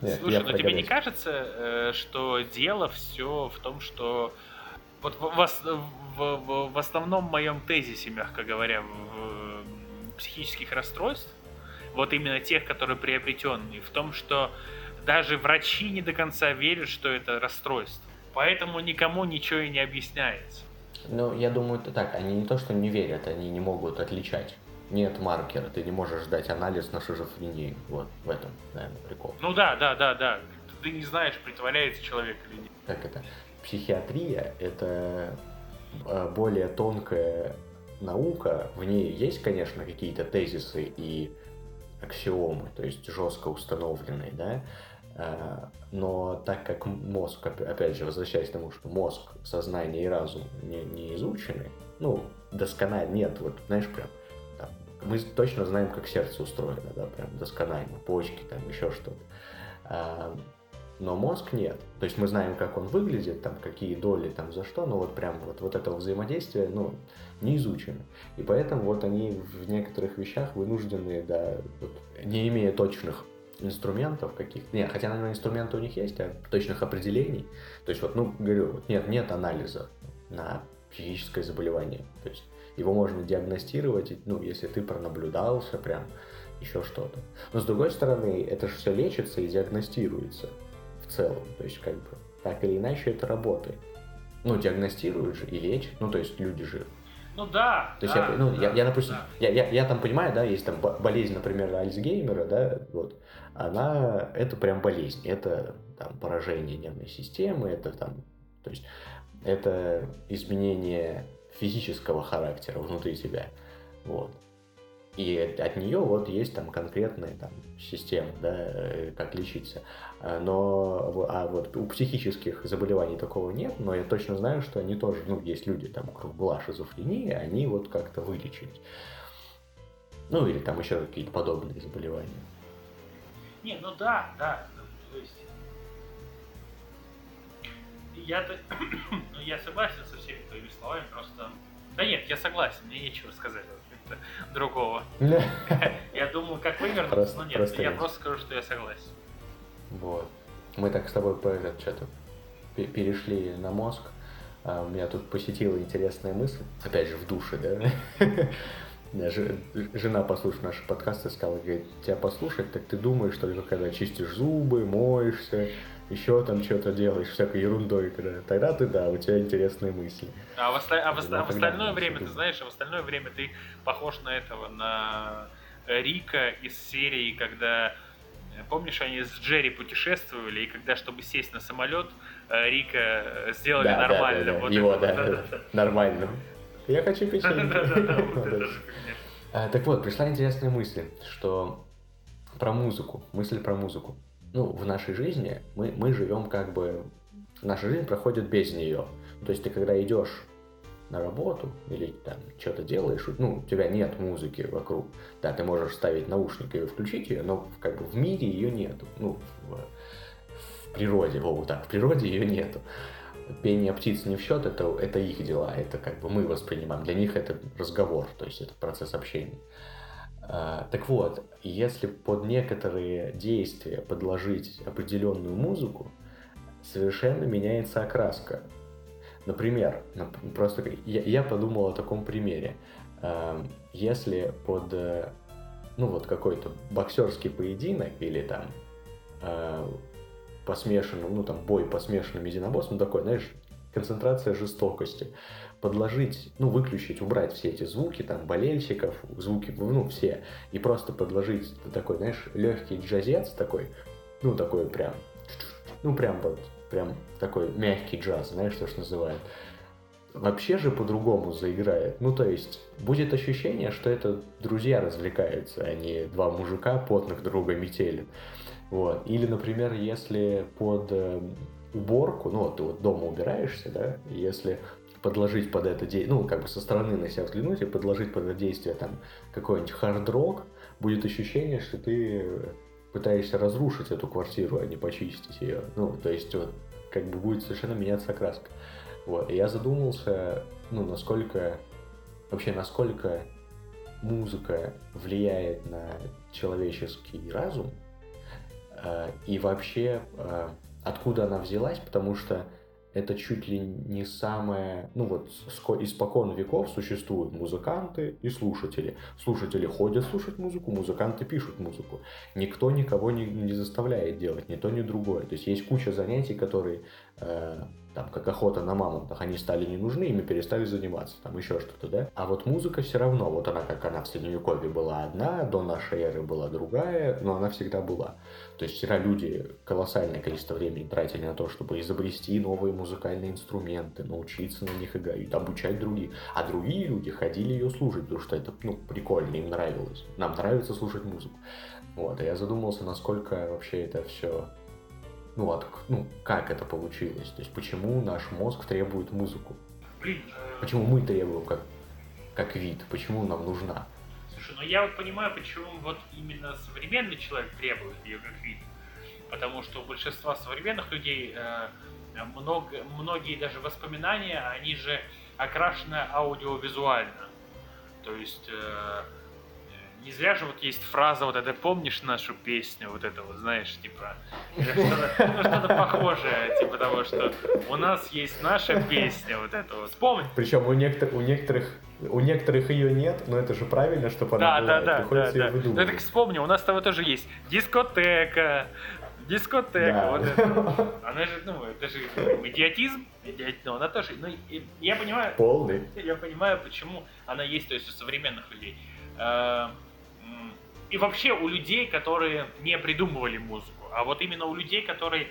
Слушай, но тебе не кажется, э, что дело все в том, что вот в, в, в, в основном моем тезисе, мягко говоря, в, в психических расстройств, вот именно тех, которые приобретенные, в том, что даже врачи не до конца верят, что это расстройство. Поэтому никому ничего и не объясняется. Ну, я думаю, это так. Они не то, что не верят, они не могут отличать. Нет маркера, ты не можешь дать анализ на шизофрению. Вот в этом, наверное, прикол. Ну да, да, да, да. Ты не знаешь, притворяется человек или нет. Как это? Психиатрия – это э, более тонкая наука. В ней есть, конечно, какие-то тезисы и аксиомы, то есть жестко установленные, да, Э, но так как мозг, опять же, возвращаясь к тому, что мозг, сознание и разум не, не изучены, ну, досконально, нет, вот, знаешь, прям, там, мы точно знаем, как сердце устроено, да, прям досконально, почки, там, еще что-то. Но мозг нет. То есть мы знаем, как он выглядит, там, какие доли, там, за что, но вот прям вот, вот этого взаимодействия, ну, не изучено. И поэтому вот они в некоторых вещах вынуждены, да, вот, не имея точных инструментов каких-то. Нет, хотя, наверное, инструменты у них есть, а точных определений. То есть, вот, ну, говорю, вот нет, нет анализа на психическое заболевание. То есть его можно диагностировать, ну, если ты пронаблюдался прям, еще что-то. Но с другой стороны, это же все лечится и диагностируется в целом. То есть, как бы, так или иначе это работает. Ну, диагностируют же и лечат. Ну, то есть люди же ну да. То есть да, я, ну, да, я, я, допустим, да. я, я, я там понимаю, да, есть там болезнь, например, Альцгеймера, да, вот, она, это прям болезнь, это там поражение нервной системы, это там, то есть это изменение физического характера внутри тебя, вот. И от нее вот есть там конкретная там система, да, э, как лечиться. А, но а вот у психических заболеваний такого нет, но я точно знаю, что они тоже, ну, есть люди, там, у которых была шизофрения, они вот как-то вылечились. Ну, или там еще какие-то подобные заболевания. Не, ну да, да. То есть я-то, ну, я согласен со всеми твоими словами, просто... Да нет, я согласен, мне нечего сказать другого. Я думал, как вывернуться, но нет, я просто скажу, что я согласен. Вот. Мы так с тобой по этот что-то перешли на мозг. А у меня тут посетила интересная мысль, опять же в душе, да. Жена послушает наши подкасты, сказала, говорит, тебя послушать, так ты думаешь только когда чистишь зубы, моешься, еще там что-то делаешь, всякой ерундой, когда, тогда ты, да, у тебя интересные мысли. А в, оста... а в, оста... а в остальное время, ты знаешь, а в остальное время ты похож на этого, на Рика из серии, когда Помнишь, они с Джерри путешествовали, и когда, чтобы сесть на самолет, э, Рика э, сделали Да, да, нормально. да, да, Вот его, это да, вот, да, нормально. Я хочу печенье. Так вот, пришла интересная мысль, что про музыку, мысль про музыку. Ну, в нашей жизни мы, мы живем как бы... Наша жизнь проходит без нее. То есть ты когда идешь на работу или там что-то делаешь, ну, у тебя нет музыки вокруг. Да, ты можешь ставить наушники и включить ее, но как бы в мире ее нету. Ну, в, в природе, во, вот так, в природе ее нету. Пение птиц не в счет, это, это их дела, это как бы мы воспринимаем. Для них это разговор, то есть это процесс общения. А, Так вот, если под некоторые действия подложить определенную музыку, совершенно меняется окраска. Например, нап- просто я, подумал о таком примере. Эм, Если под, э, ну вот какой-то боксерский поединок или там э, по смешанному, ну там бой по смешанным единоборствам, такой, знаешь, концентрация жестокости, подложить, ну выключить, убрать все эти звуки, там болельщиков, звуки, ну все, и просто подложить такой, знаешь, легкий джазец такой, ну такой прям, ну прям вот, прям такой мягкий джаз, знаешь, то, что называют. Вообще же по-другому заиграет. Ну, то есть, будет ощущение, что это друзья развлекаются, а не два мужика потных друга метели. Вот. Или, например, если под э, уборку, ну, вот ты вот дома убираешься, да, если подложить под это действие, ну, как бы со стороны на себя взглянуть и подложить под это действие там какой-нибудь хард-рок, будет ощущение, что ты пытаешься разрушить эту квартиру, а не почистить ее. Ну, то есть вот как бы будет совершенно меняться окраска. Вот. И я задумался, ну, насколько, вообще, насколько музыка влияет на человеческий разум, э, и вообще, э, откуда она взялась, потому что это чуть ли не самое, ну вот, испокон веков существуют музыканты и слушатели. Слушатели ходят слушать музыку, музыканты пишут музыку. Никто никого не, не заставляет делать, ни то, ни другое. То есть есть куча занятий, которые, э, там, как охота на мамонтах, они стали не нужны, ими перестали заниматься, там еще что-то, да? А вот музыка все равно, вот она, как она в Средневековье была одна, до нашей эры была другая, но она всегда была. То есть вчера люди колоссальное количество времени тратили на то, чтобы изобрести новые музыкальные инструменты, научиться на них играть, обучать других. А другие люди ходили ее слушать, потому что это, ну, прикольно, им нравилось. Нам нравится слушать музыку. Вот, и я задумался, насколько вообще это все ну, от, ну, как это получилось, то есть почему наш мозг требует музыку, э, почему мы требуем как, как вид, почему нам нужна. Слушай, ну я вот понимаю, почему вот именно современный человек требует ее как вид. Потому что у большинства современных людей э, много, многие даже воспоминания, они же окрашены аудиовизуально. То есть э, не зря же вот есть фраза вот это, помнишь нашу песню, вот это вот, знаешь, типа, или что-то ну, что-то похожее, типа того, что у нас есть наша песня, вот это вот. Вспомни, Причем у некоторых, у некоторых, у некоторых ее нет, но это же правильно, чтобы Да, она да, была, да, да, приходится да. ее Ну, выдумывать. так вспомни, у нас с тобой тоже есть дискотека, дискотека, Да. вот это. Она же, ну, это же идиотизм, идиот- ну, она тоже, ну, я понимаю, Полный. я понимаю, почему она есть, то есть у современных людей. Э, И вообще у людей, которые не придумывали музыку, а вот именно у людей, которые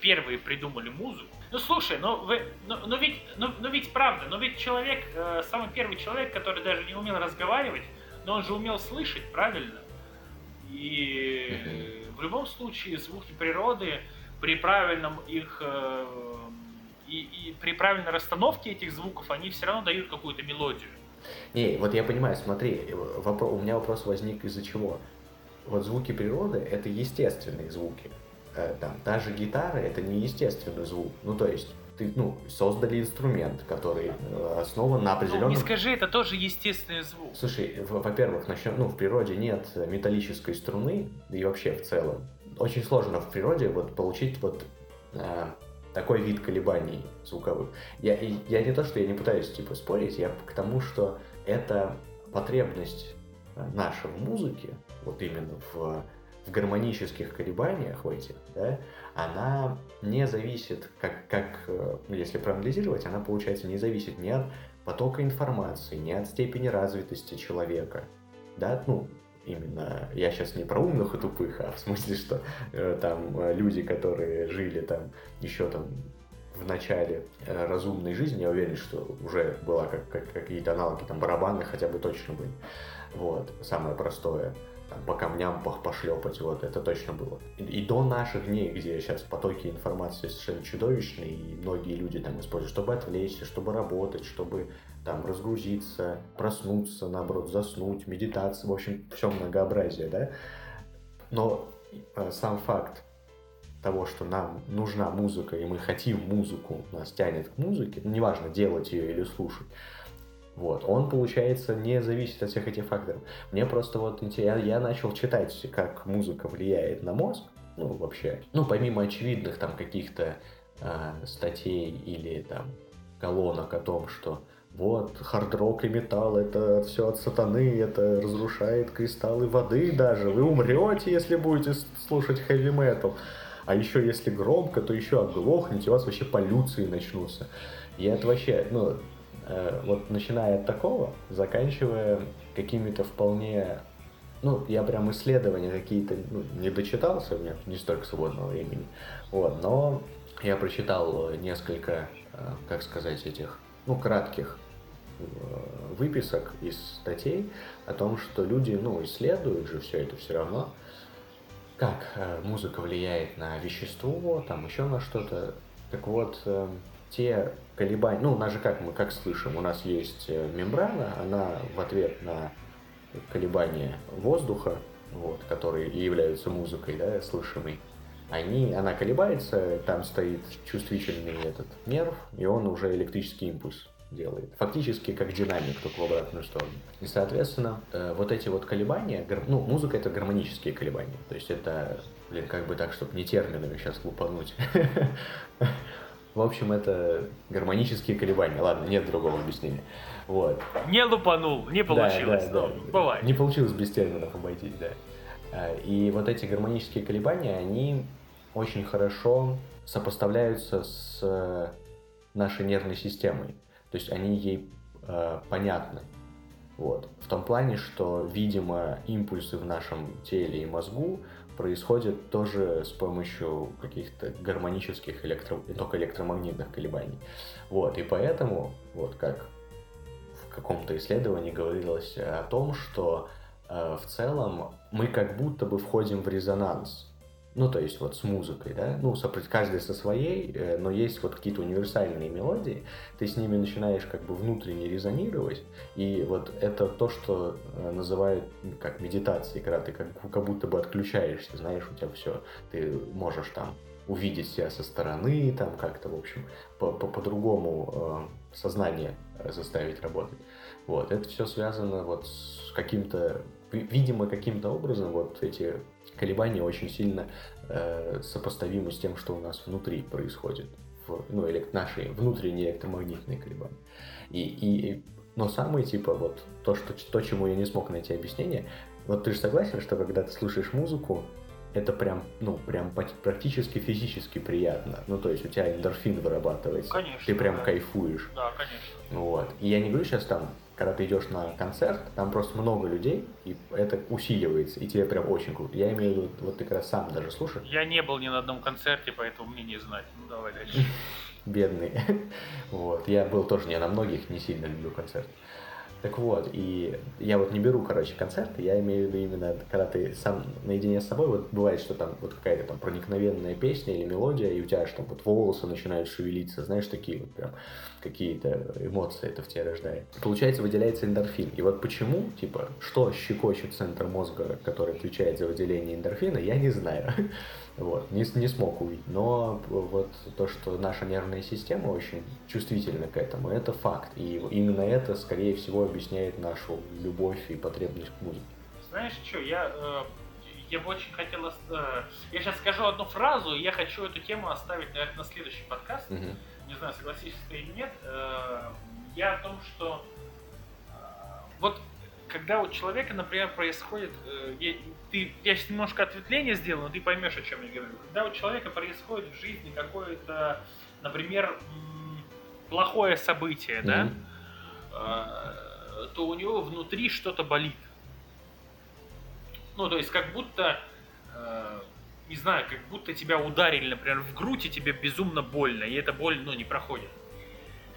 первые придумали музыку. Ну слушай, ну, вы, ну, ну ведь, ну, ну ведь правда, ну ведь человек, э, самый первый человек, который даже не умел разговаривать, но он же умел слышать, правильно? И э, в любом случае звуки природы при правильном их э, и, и при правильной расстановке этих звуков они все равно дают какую-то мелодию. Не, вот я понимаю, смотри, вопро- у меня вопрос возник из-за чего. Вот звуки природы — это естественные звуки. Э, Там, та же гитара — это не естественный звук. Ну, то есть, ты, ну, создали инструмент, который э, основан на Ну, определенном... не скажи, это тоже естественный звук. Слушай, во-первых, начнем, ну, в природе нет металлической струны, да и вообще в целом. Очень сложно в природе вот получить вот э, такой вид колебаний звуковых. Я, я не то, что я не пытаюсь типа спорить, я к тому, что это потребность э, наша в музыке, вот именно в, в гармонических колебаниях в этих, да, она не зависит, как, как э, ну, если проанализировать, она, получается, не зависит ни от потока информации, ни от степени развитости человека, да, ну, именно, я сейчас не про умных и тупых, а в смысле, что э, там э, люди, которые жили там еще там в начале разумной жизни, я уверен, что уже была как, как, какие-то аналоги, там барабаны хотя бы точно были. Вот, самое простое там, по камням пошлепать, вот, это точно было. И, и до наших дней, где сейчас потоки информации совершенно чудовищные, и многие люди там используют, чтобы отвлечься, чтобы работать, чтобы там разгрузиться, проснуться, наоборот, заснуть, медитация, в общем, все многообразие, да. Но э, сам факт того, что нам нужна музыка, и мы хотим музыку, нас тянет к музыке, ну, неважно, делать ее или слушать, вот, он, получается, не зависит от всех этих факторов. Мне просто вот я, я начал читать, как музыка влияет на мозг, ну, вообще, ну, помимо очевидных там каких-то э, статей или там колонок о том, что вот, хард-рок и металл, это все от сатаны, это разрушает кристаллы воды даже. Вы умрете, если будете слушать хэви-метал. А еще если громко, то еще оглохнете, у вас вообще полюции начнутся. И это вообще, ну, вот начиная от такого, заканчивая какими-то вполне ну, я прям исследования какие-то ну, не дочитался, у меня не столько свободного времени. Вот, но я прочитал несколько, э, как сказать, этих, ну, кратких э, выписок из статей о том, что люди, ну, исследуют же все это все равно, как музыка влияет на вещество, там еще на что-то. Так вот, те колебания, ну, у нас же как мы как слышим, у нас есть э, мембрана, она в ответ на колебания воздуха, вот, которые и являются музыкой, да, слышимой, они, она колебается, там стоит чувствительный этот нерв, и он уже электрический импульс делает. Фактически как динамик, только в обратную сторону. И, соответственно, э, вот эти вот колебания, ну, музыка это гармонические колебания. То есть это, блин, как бы так, чтобы не терминами сейчас лупануть. В общем, это гармонические колебания. Ладно, нет другого объяснения. Вот. Не лупанул, не получилось. Да, да, да. Бывает. Не получилось без терминов обойтись, да. А, и вот эти гармонические колебания, они очень хорошо сопоставляются с э, нашей нервной системой. То есть они ей э, понятны. Вот. В том плане, что, видимо, импульсы в нашем теле и мозгу происходит тоже с помощью каких-то гармонических электро... только электромагнитных колебаний. Вот, и поэтому, вот как в каком-то исследовании говорилось о том, что э, в целом мы как будто бы входим в резонанс ну, то есть вот с музыкой, да, ну, каждый со своей, э, но есть вот какие-то универсальные мелодии, ты с ними начинаешь как бы внутренне резонировать, и вот это то, что э, называют ну, как медитацией, когда ты как, как будто бы отключаешься, знаешь, у тебя все, ты можешь там увидеть себя со стороны, там как-то, в общем, по-другому э, сознание заставить работать. Вот, это все связано вот с каким-то, видимо, каким-то образом вот эти колебания очень сильно э, сопоставимы с тем, что у нас внутри происходит, в, ну, элект, наши внутренние электромагнитные колебания. И, и, но самое, типа, вот то, что, то, чему я не смог найти объяснение, вот ты же согласен, что когда ты слушаешь музыку, это прям, ну, прям практически физически приятно. Ну, то есть у тебя эндорфин вырабатывается. Конечно. Ты прям да. кайфуешь. Да, конечно. Вот. И я не говорю сейчас там когда ты идешь на концерт, там просто много людей, и это усиливается, и тебе прям очень круто. Я имею в виду, вот ты раз сам даже слушаешь. Я не был ни на одном концерте, поэтому мне не знать. Ну давай дальше. Бедный. Вот. Я был тоже не на многих, не сильно люблю концерты. Так вот, и я вот не беру, короче, концерты, я имею в виду именно, когда ты сам наедине с собой, вот бывает, что там вот какая-то там проникновенная песня или мелодия, и у тебя там вот волосы начинают шевелиться, знаешь, такие вот прям какие-то эмоции это в тебе рождает. Получается, выделяется эндорфин. И вот почему, типа, что щекочет центр мозга, который отвечает за выделение эндорфина, я не знаю. Вот, не, не смог увидеть. Но вот то, что наша нервная система очень чувствительна к этому, это факт. И именно это, скорее всего, объясняет нашу любовь и потребность к музыке. Знаешь что, я, э, я бы очень хотел... Э, я сейчас скажу одну фразу, и я хочу эту тему оставить, наверное, на следующий подкаст. Угу. Не знаю, согласишься ты или нет. Э, я о том, что... Э, вот когда у человека, например, происходит, э, я, ты, я сейчас немножко ответвление сделал, но ты поймешь, о чем я говорю. Когда у человека происходит в жизни какое-то, например, плохое событие, mm-hmm. да, то у него внутри что-то болит. Ну, то есть, как будто, не знаю, как будто тебя ударили, например, в грудь, и тебе безумно больно, и эта боль, ну, не проходит.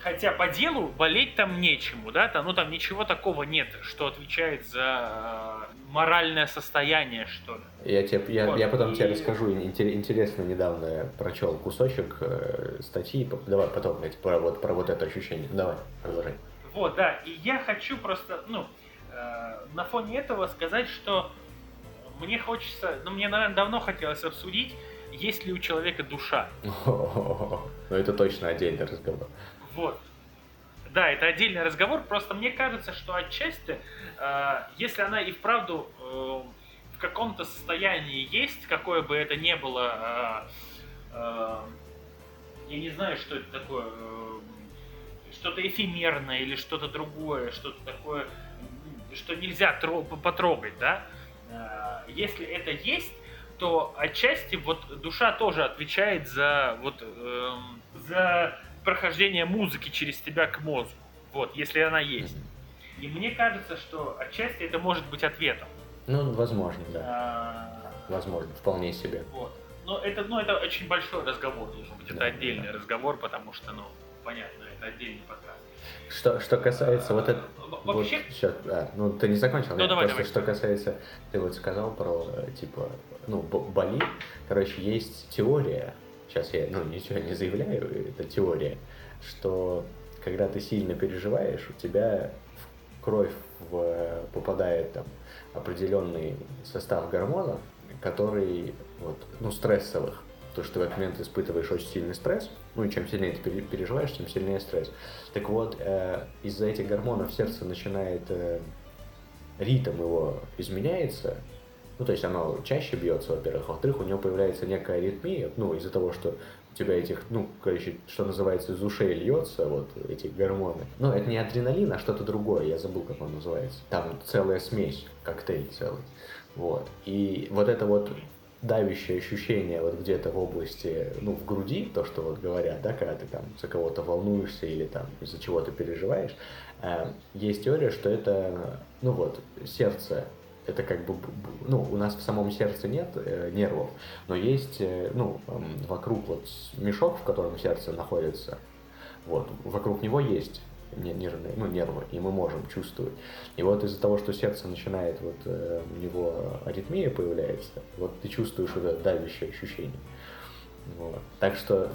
Хотя по делу болеть там нечему, да, там, ну там ничего такого нет, что отвечает за э, моральное состояние, что ли. Я, тебе, я, вот. я потом и... тебе расскажу, интересно, недавно прочел кусочек э, статьи, давай потом говорить про вот, про вот это ощущение, давай, продолжай. Вот, да, и я хочу просто, ну, э, на фоне этого сказать, что мне хочется, ну мне, наверное, давно хотелось обсудить, есть ли у человека душа. Ну это точно отдельный разговор. Вот. Да, это отдельный разговор. Просто мне кажется, что отчасти, э, если она и вправду э, в каком-то состоянии есть, какое бы это ни было, э, я не знаю, что это такое, что-то эфемерное или что-то другое, что-то такое, что нельзя потрогать, да? Э, если это есть, то отчасти вот душа тоже отвечает за вот э, за прохождение музыки через тебя к мозгу. Вот, если она есть. И мне кажется, что отчасти это может быть ответом. Ну, возможно, да. А... Возможно, вполне себе. Вот. Но это, ну, это очень большой разговор должен быть. Это да, отдельный да. разговор, потому что, ну, понятно, это отдельный подкаст. Что, что касается а, вот это... Вообще... Вот, сейчас, а, ну, ты не закончил, ну, давай, Просто, давай. что касается, ты вот сказал про, типа, ну, Бали, короче, есть теория, сейчас я ну, ничего не заявляю, это теория, что когда ты сильно переживаешь, у тебя в кровь в, попадает там определенный состав гормонов, который вот, ну, стрессовых. То, что ты в этот момент испытываешь очень сильный стресс, ну и чем сильнее ты переживаешь, тем сильнее стресс. Так вот, э, из-за этих гормонов сердце начинает, э, ритм его изменяется, ну, то есть оно чаще бьется, во-первых. Во-вторых, у него появляется некая аритмия, ну, из-за того, что у тебя этих, ну, короче, что называется, из ушей льется, вот, эти гормоны. Но это не адреналин, а что-то другое, я забыл, как он называется. Там целая смесь, коктейль целый. Вот. И вот это вот давящее ощущение вот где-то в области, ну, в груди, то, что вот говорят, да, когда ты там за кого-то волнуешься или там из-за чего-то переживаешь, э, есть теория, что это, ну вот, сердце это как бы, ну, у нас в самом сердце нет э, нервов, но есть, э, ну, э, вокруг вот мешок, в котором сердце находится, вот, вокруг него есть нервные, ну, нервы, и мы можем чувствовать. И вот из-за того, что сердце начинает, вот э, у него аритмия появляется, вот ты чувствуешь это давящее ощущение. Вот. Так что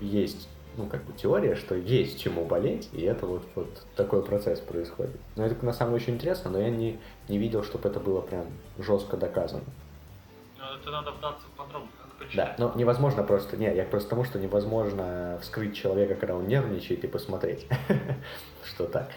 есть ну, как бы теория, что есть чему болеть, и это вот, вот такой процесс происходит. Но это на самом деле очень интересно, но я не, не видел, чтобы это было прям жестко доказано. Ну, это надо вдаться в Да, но невозможно просто, не, я просто потому, что невозможно вскрыть человека, когда он нервничает, и посмотреть, что так.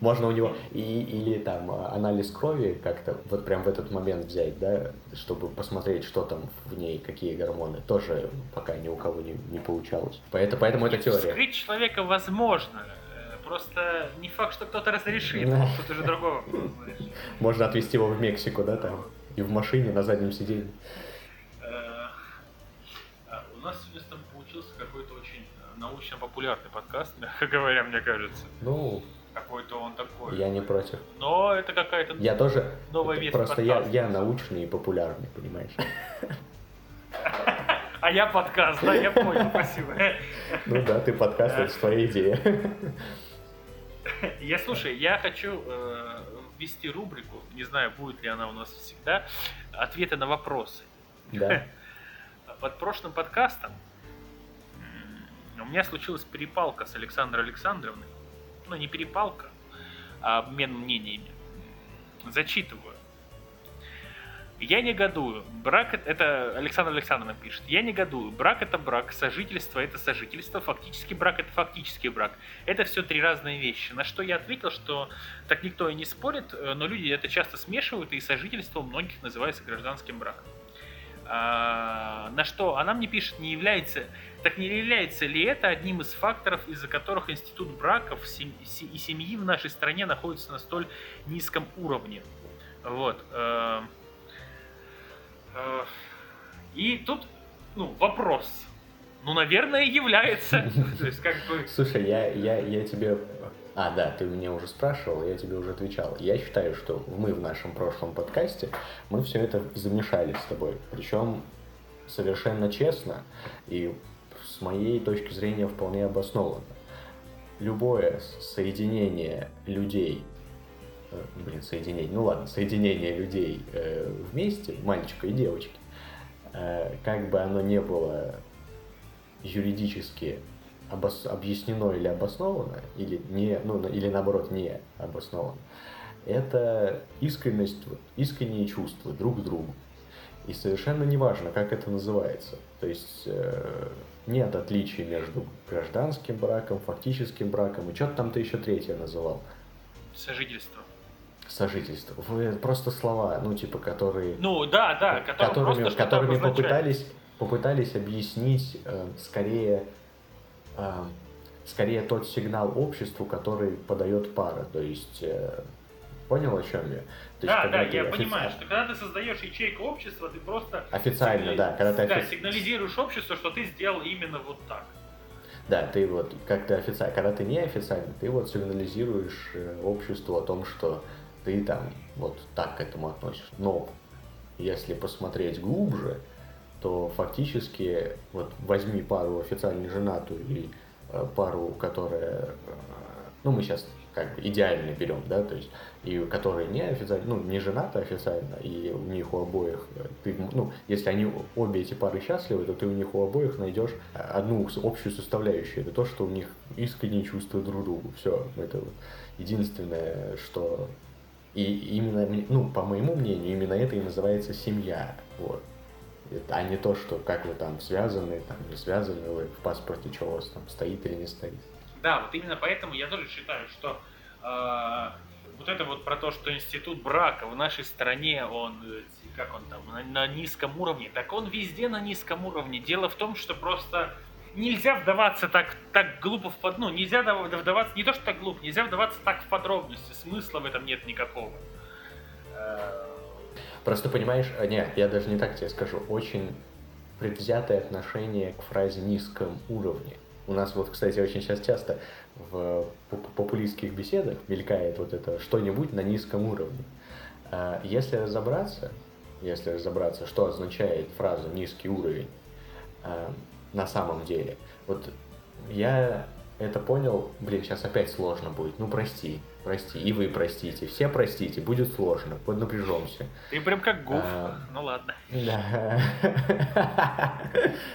Можно у него и, или там анализ крови как-то вот прям в этот момент взять, да, чтобы посмотреть, что там в ней, какие гормоны. Тоже пока ни у кого не, не получалось. Поэтому, поэтому это теория. Вскрыть человека возможно, э, Просто не факт, что кто-то разрешит. Тут уже другого. Можно отвезти его в Мексику, да, там, и в машине на заднем сиденье нас сегодня с тобой получился какой-то очень э, научно-популярный подкаст, мягко говоря, мне кажется. Ну, какой-то он такой. Я не против. Но это какая-то я тоже, новая ветвь Просто я, я научный и популярный, понимаешь? А я подкаст, да, я понял, спасибо. Ну да, ты подкаст, это твоя идея. Я, слушай, я хочу э, ввести рубрику, не знаю, будет ли она у нас всегда, ответы на вопросы. Да. под прошлым подкастом у меня случилась перепалка с Александрой Александровной. Ну, не перепалка, а обмен мнениями. Зачитываю. Я негодую. Брак это Александр Александровна пишет. Я негодую. Брак это брак, сожительство это сожительство, фактически брак это фактический брак. Это все три разные вещи. На что я ответил, что так никто и не спорит, но люди это часто смешивают, и сожительство у многих называется гражданским браком. А, на что она мне пишет, не является, так не является ли это одним из факторов, из-за которых институт браков и семьи в нашей стране находится на столь низком уровне. Вот. Э, э, и тут, ну, вопрос. Ну, наверное, является. То есть, как бы... Слушай, я, я, я тебе... А, да, ты меня уже спрашивал, я тебе уже отвечал. Я считаю, что мы в нашем прошлом подкасте, мы все это замешали с тобой. Причем совершенно честно и с моей точки зрения вполне обоснованно. Любое соединение людей, э, блин, соединение, ну ладно, соединение людей э, вместе, мальчика и девочки, э, как бы оно не было юридически обос... объяснено или обосновано, или, не, ну, или наоборот не обосновано, это искренность, искренние чувства друг к другу. И совершенно неважно, как это называется. То есть э, нет отличий между гражданским браком, фактическим браком и что-то там ты еще третье называл. Сожительство. Сожительство. Просто слова, ну, типа, которые... Ну, да, да, которыми, которыми попытались, попытались объяснить э, скорее, скорее тот сигнал обществу, который подает пара. То есть э, Понял, о чем я? То да, да, я офици... понимаю, что когда ты создаешь ячейку общества, ты просто официально, сигнали... да, когда ты да, сигнализируешь обществу, что ты сделал именно вот так. Да, ты вот, как ты официально, когда ты не официально, ты вот сигнализируешь э, обществу о том, что ты там вот так к этому относишься. Но если посмотреть глубже, то фактически вот возьми пару официально женатую и э, пару, которая, э, ну мы сейчас как бы идеально берем, да, то есть, и которые не официально, ну, не женаты официально, и у них у обоих, ты, ну, если они обе эти пары счастливы, то ты у них у обоих найдешь одну общую составляющую, это то, что у них искренние чувства друг другу, все, это вот единственное, что, и именно, ну, по моему мнению, именно это и называется семья, вот, а не то, что как вы там связаны, там не связаны, вы в паспорте что у вас там стоит или не стоит. Да, вот именно поэтому я тоже считаю, что э, вот это вот про то, что институт брака в нашей стране, он, э, как он там, на, на низком уровне, так он везде на низком уровне. Дело в том, что просто нельзя вдаваться так, так глупо в под... Ну, нельзя вдаваться, не то, что так глупо, нельзя вдаваться так в подробности, смысла в этом нет никакого. Э, просто понимаешь, а, нет, я даже не так тебе скажу, очень предвзятое отношение к фразе «низком уровне». У нас вот, кстати, очень сейчас часто в популистских беседах мелькает вот это что-нибудь на низком уровне. А если разобраться, если разобраться, что означает фраза «низкий уровень» а, на самом деле, вот я это понял, блин, сейчас опять сложно будет, ну прости, прости, и вы простите, все простите, будет сложно, поднапряжемся. Ты прям как гуф, а, ну ладно. Да.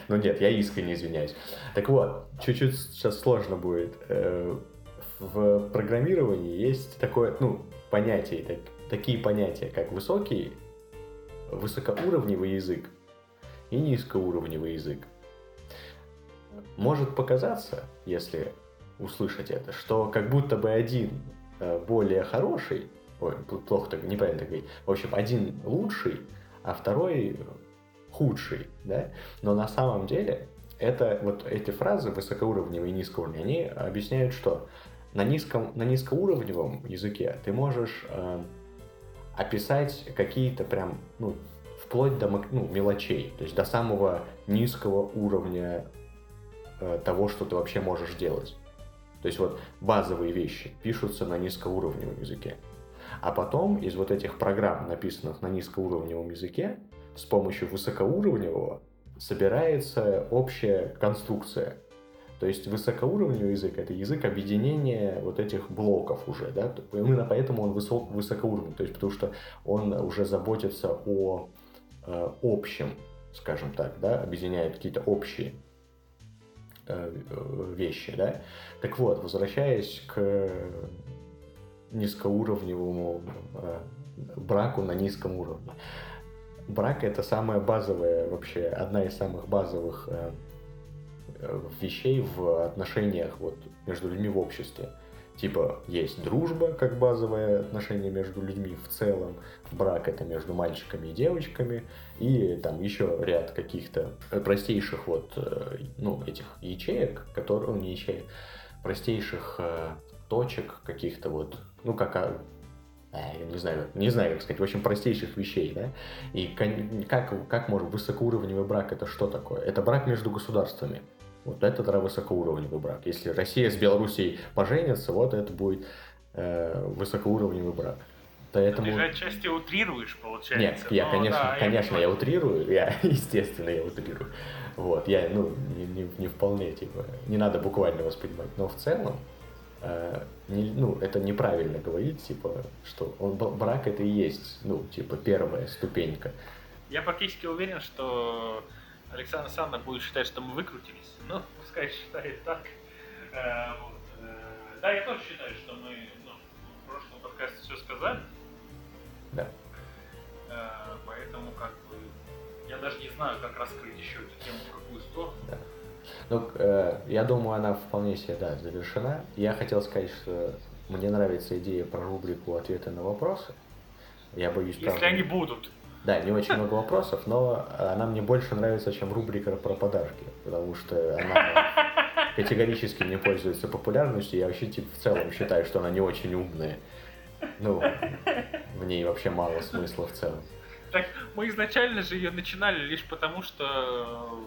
Ну нет, я искренне извиняюсь. Так вот, чуть-чуть сейчас сложно будет. Э, в программировании есть такое, ну, понятие, так, такие понятия, как высокий, высокоуровневый язык и низкоуровневый язык. Может показаться, если услышать это, что как будто бы один более хороший, ой, плохо так, неправильно так говорить, в общем, один лучший, а второй худший, да, но на самом деле это вот эти фразы высокоуровневые и низкоуровневые, они объясняют, что на низком на низкоуровневом языке ты можешь э, описать какие-то прям ну вплоть до ну, мелочей, то есть до самого низкого уровня э, того, что ты вообще можешь делать. То есть вот базовые вещи пишутся на низкоуровневом языке. А потом из вот этих программ, написанных на низкоуровневом языке, с помощью высокоуровневого собирается общая конструкция. То есть высокоуровневый язык — это язык объединения вот этих блоков уже, да, именно поэтому он высок, высокоуровневый, то есть потому что он уже заботится о э, общем, скажем так, да, объединяет какие-то общие вещи, да. Так вот, возвращаясь к низкоуровневому э, браку на низком уровне брак это самая базовая вообще, одна из самых базовых э, э, вещей в отношениях вот между людьми в обществе. Типа есть дружба как базовое отношение между людьми в целом, брак это между мальчиками и девочками, и там еще ряд каких-то простейших вот, э, ну, этих ячеек, которые, ну, не ячеек, простейших точек каких-то вот, ну, как а, я не знаю, не знаю, как сказать, в общем, простейших вещей, да, и как, как может высокоуровневый брак это что такое? Это брак между государствами. Вот это тогда высокоуровневый брак. Если Россия с Белоруссией поженятся, вот это будет э, высокоуровневый брак. Поэтому... Ты же отчасти утрируешь, получается. Нет, я, Но, конечно, да, конечно, я, я утрирую, я, естественно, я утрирую. Вот, я, ну, не, не, не вполне, типа, не надо буквально воспринимать. Но в целом, э, не, ну, это неправильно говорить, типа, что он, брак это и есть, ну, типа, первая ступенька. Я практически уверен, что Александр Александровна будет считать, что мы выкрутились. Ну, пускай считает так. Э, вот. э, да, я тоже считаю, что мы ну, в прошлом подкасте все сказали. Да. Э, поэтому как бы я даже не знаю, как раскрыть еще эту тему, в какую сторону. Да. Ну, э, я думаю, она вполне себе, да, завершена. Я хотел сказать, что мне нравится идея про рубрику «Ответы на вопросы». Я боюсь, Если правда... они будут. Да, не очень много вопросов, но она мне больше нравится, чем рубрика про подарки, потому что она категорически не пользуется популярностью. Я вообще типа, в целом считаю, что она не очень умная. Ну, в ней вообще мало смысла в целом. Так, мы изначально же ее начинали лишь потому, что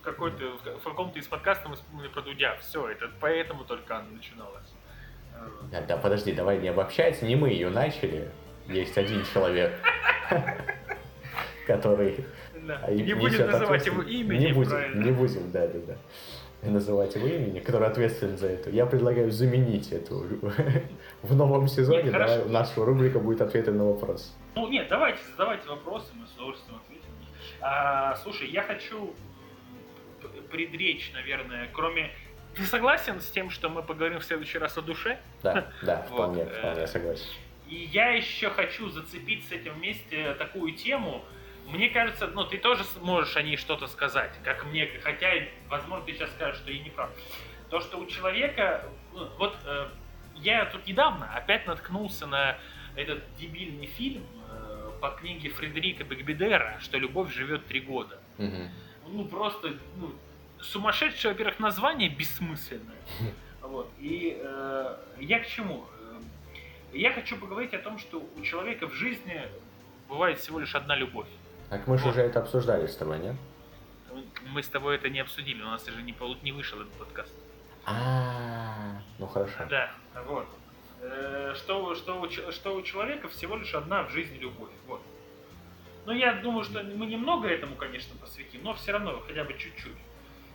в, какой-то, в каком-то из подкастов мы вспомнили про Дудя. Все, это поэтому только она начиналась. Да, да, подожди, давай не обобщать, не мы ее начали. Есть один человек, который... Да. Не будем называть его имени, не будем, правильно? Не будем, да, да, да называть его имени, который ответственен за это. Я предлагаю заменить эту в новом сезоне. Нет, да, наша рубрика будет ответы на вопрос. Ну нет, давайте задавайте вопросы, мы с удовольствием ответим. А, слушай, я хочу предречь, наверное, кроме ты согласен с тем, что мы поговорим в следующий раз о душе? Да, да, вполне, вот. вполне согласен. И я еще хочу зацепить с этим вместе такую тему, мне кажется, ну, ты тоже можешь о ней что-то сказать, как мне, хотя, возможно, ты сейчас скажешь, что я не прав. То, что у человека, ну, вот э, я тут недавно опять наткнулся на этот дебильный фильм э, по книге Фредерика Бекбедера, что любовь живет три года. Угу. Ну, просто, ну, сумасшедшее, во-первых, название бессмысленное. Вот. И э, я к чему? Э, я хочу поговорить о том, что у человека в жизни бывает всего лишь одна любовь. Так мы же вот. уже это обсуждали с тобой, нет? Мы с тобой это не обсудили, у нас же не, не вышел этот подкаст. А, ну хорошо. Да, вот. Э, что, что, что у человека всего лишь одна в жизни любовь. Вот. Ну, я думаю, что мы немного этому, конечно, посвятим, но все равно хотя бы чуть-чуть.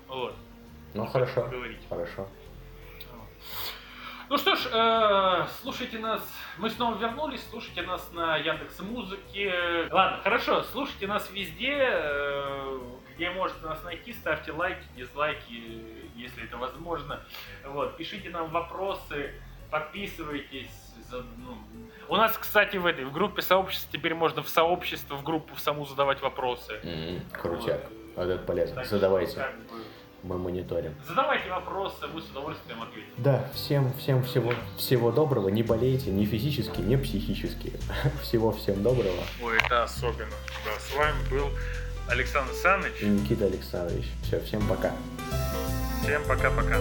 Вот. Ну, хорошо. Говорить. Хорошо. Ну что ж, э, слушайте нас. Мы снова вернулись. Слушайте нас на Яндекс Музыке. Ладно, хорошо. Слушайте нас везде, э, где можете нас найти. Ставьте лайки, дизлайки, если это возможно. Вот, пишите нам вопросы, подписывайтесь. За, ну. У нас, кстати, в этой в группе сообщества теперь можно в сообщество, в группу в саму задавать вопросы. Mm-hmm, крутяк. Вот. это полезно. Так, Задавайте. Как бы, мы мониторим. Задавайте вопросы, мы с удовольствием ответим. Да, всем, всем всего, всего доброго, не болейте ни физически, ни психически. Всего всем доброго. Ой, это особенно. Да, с вами был Александр Саныч. И Никита Александрович. Все, всем пока. Всем пока-пока.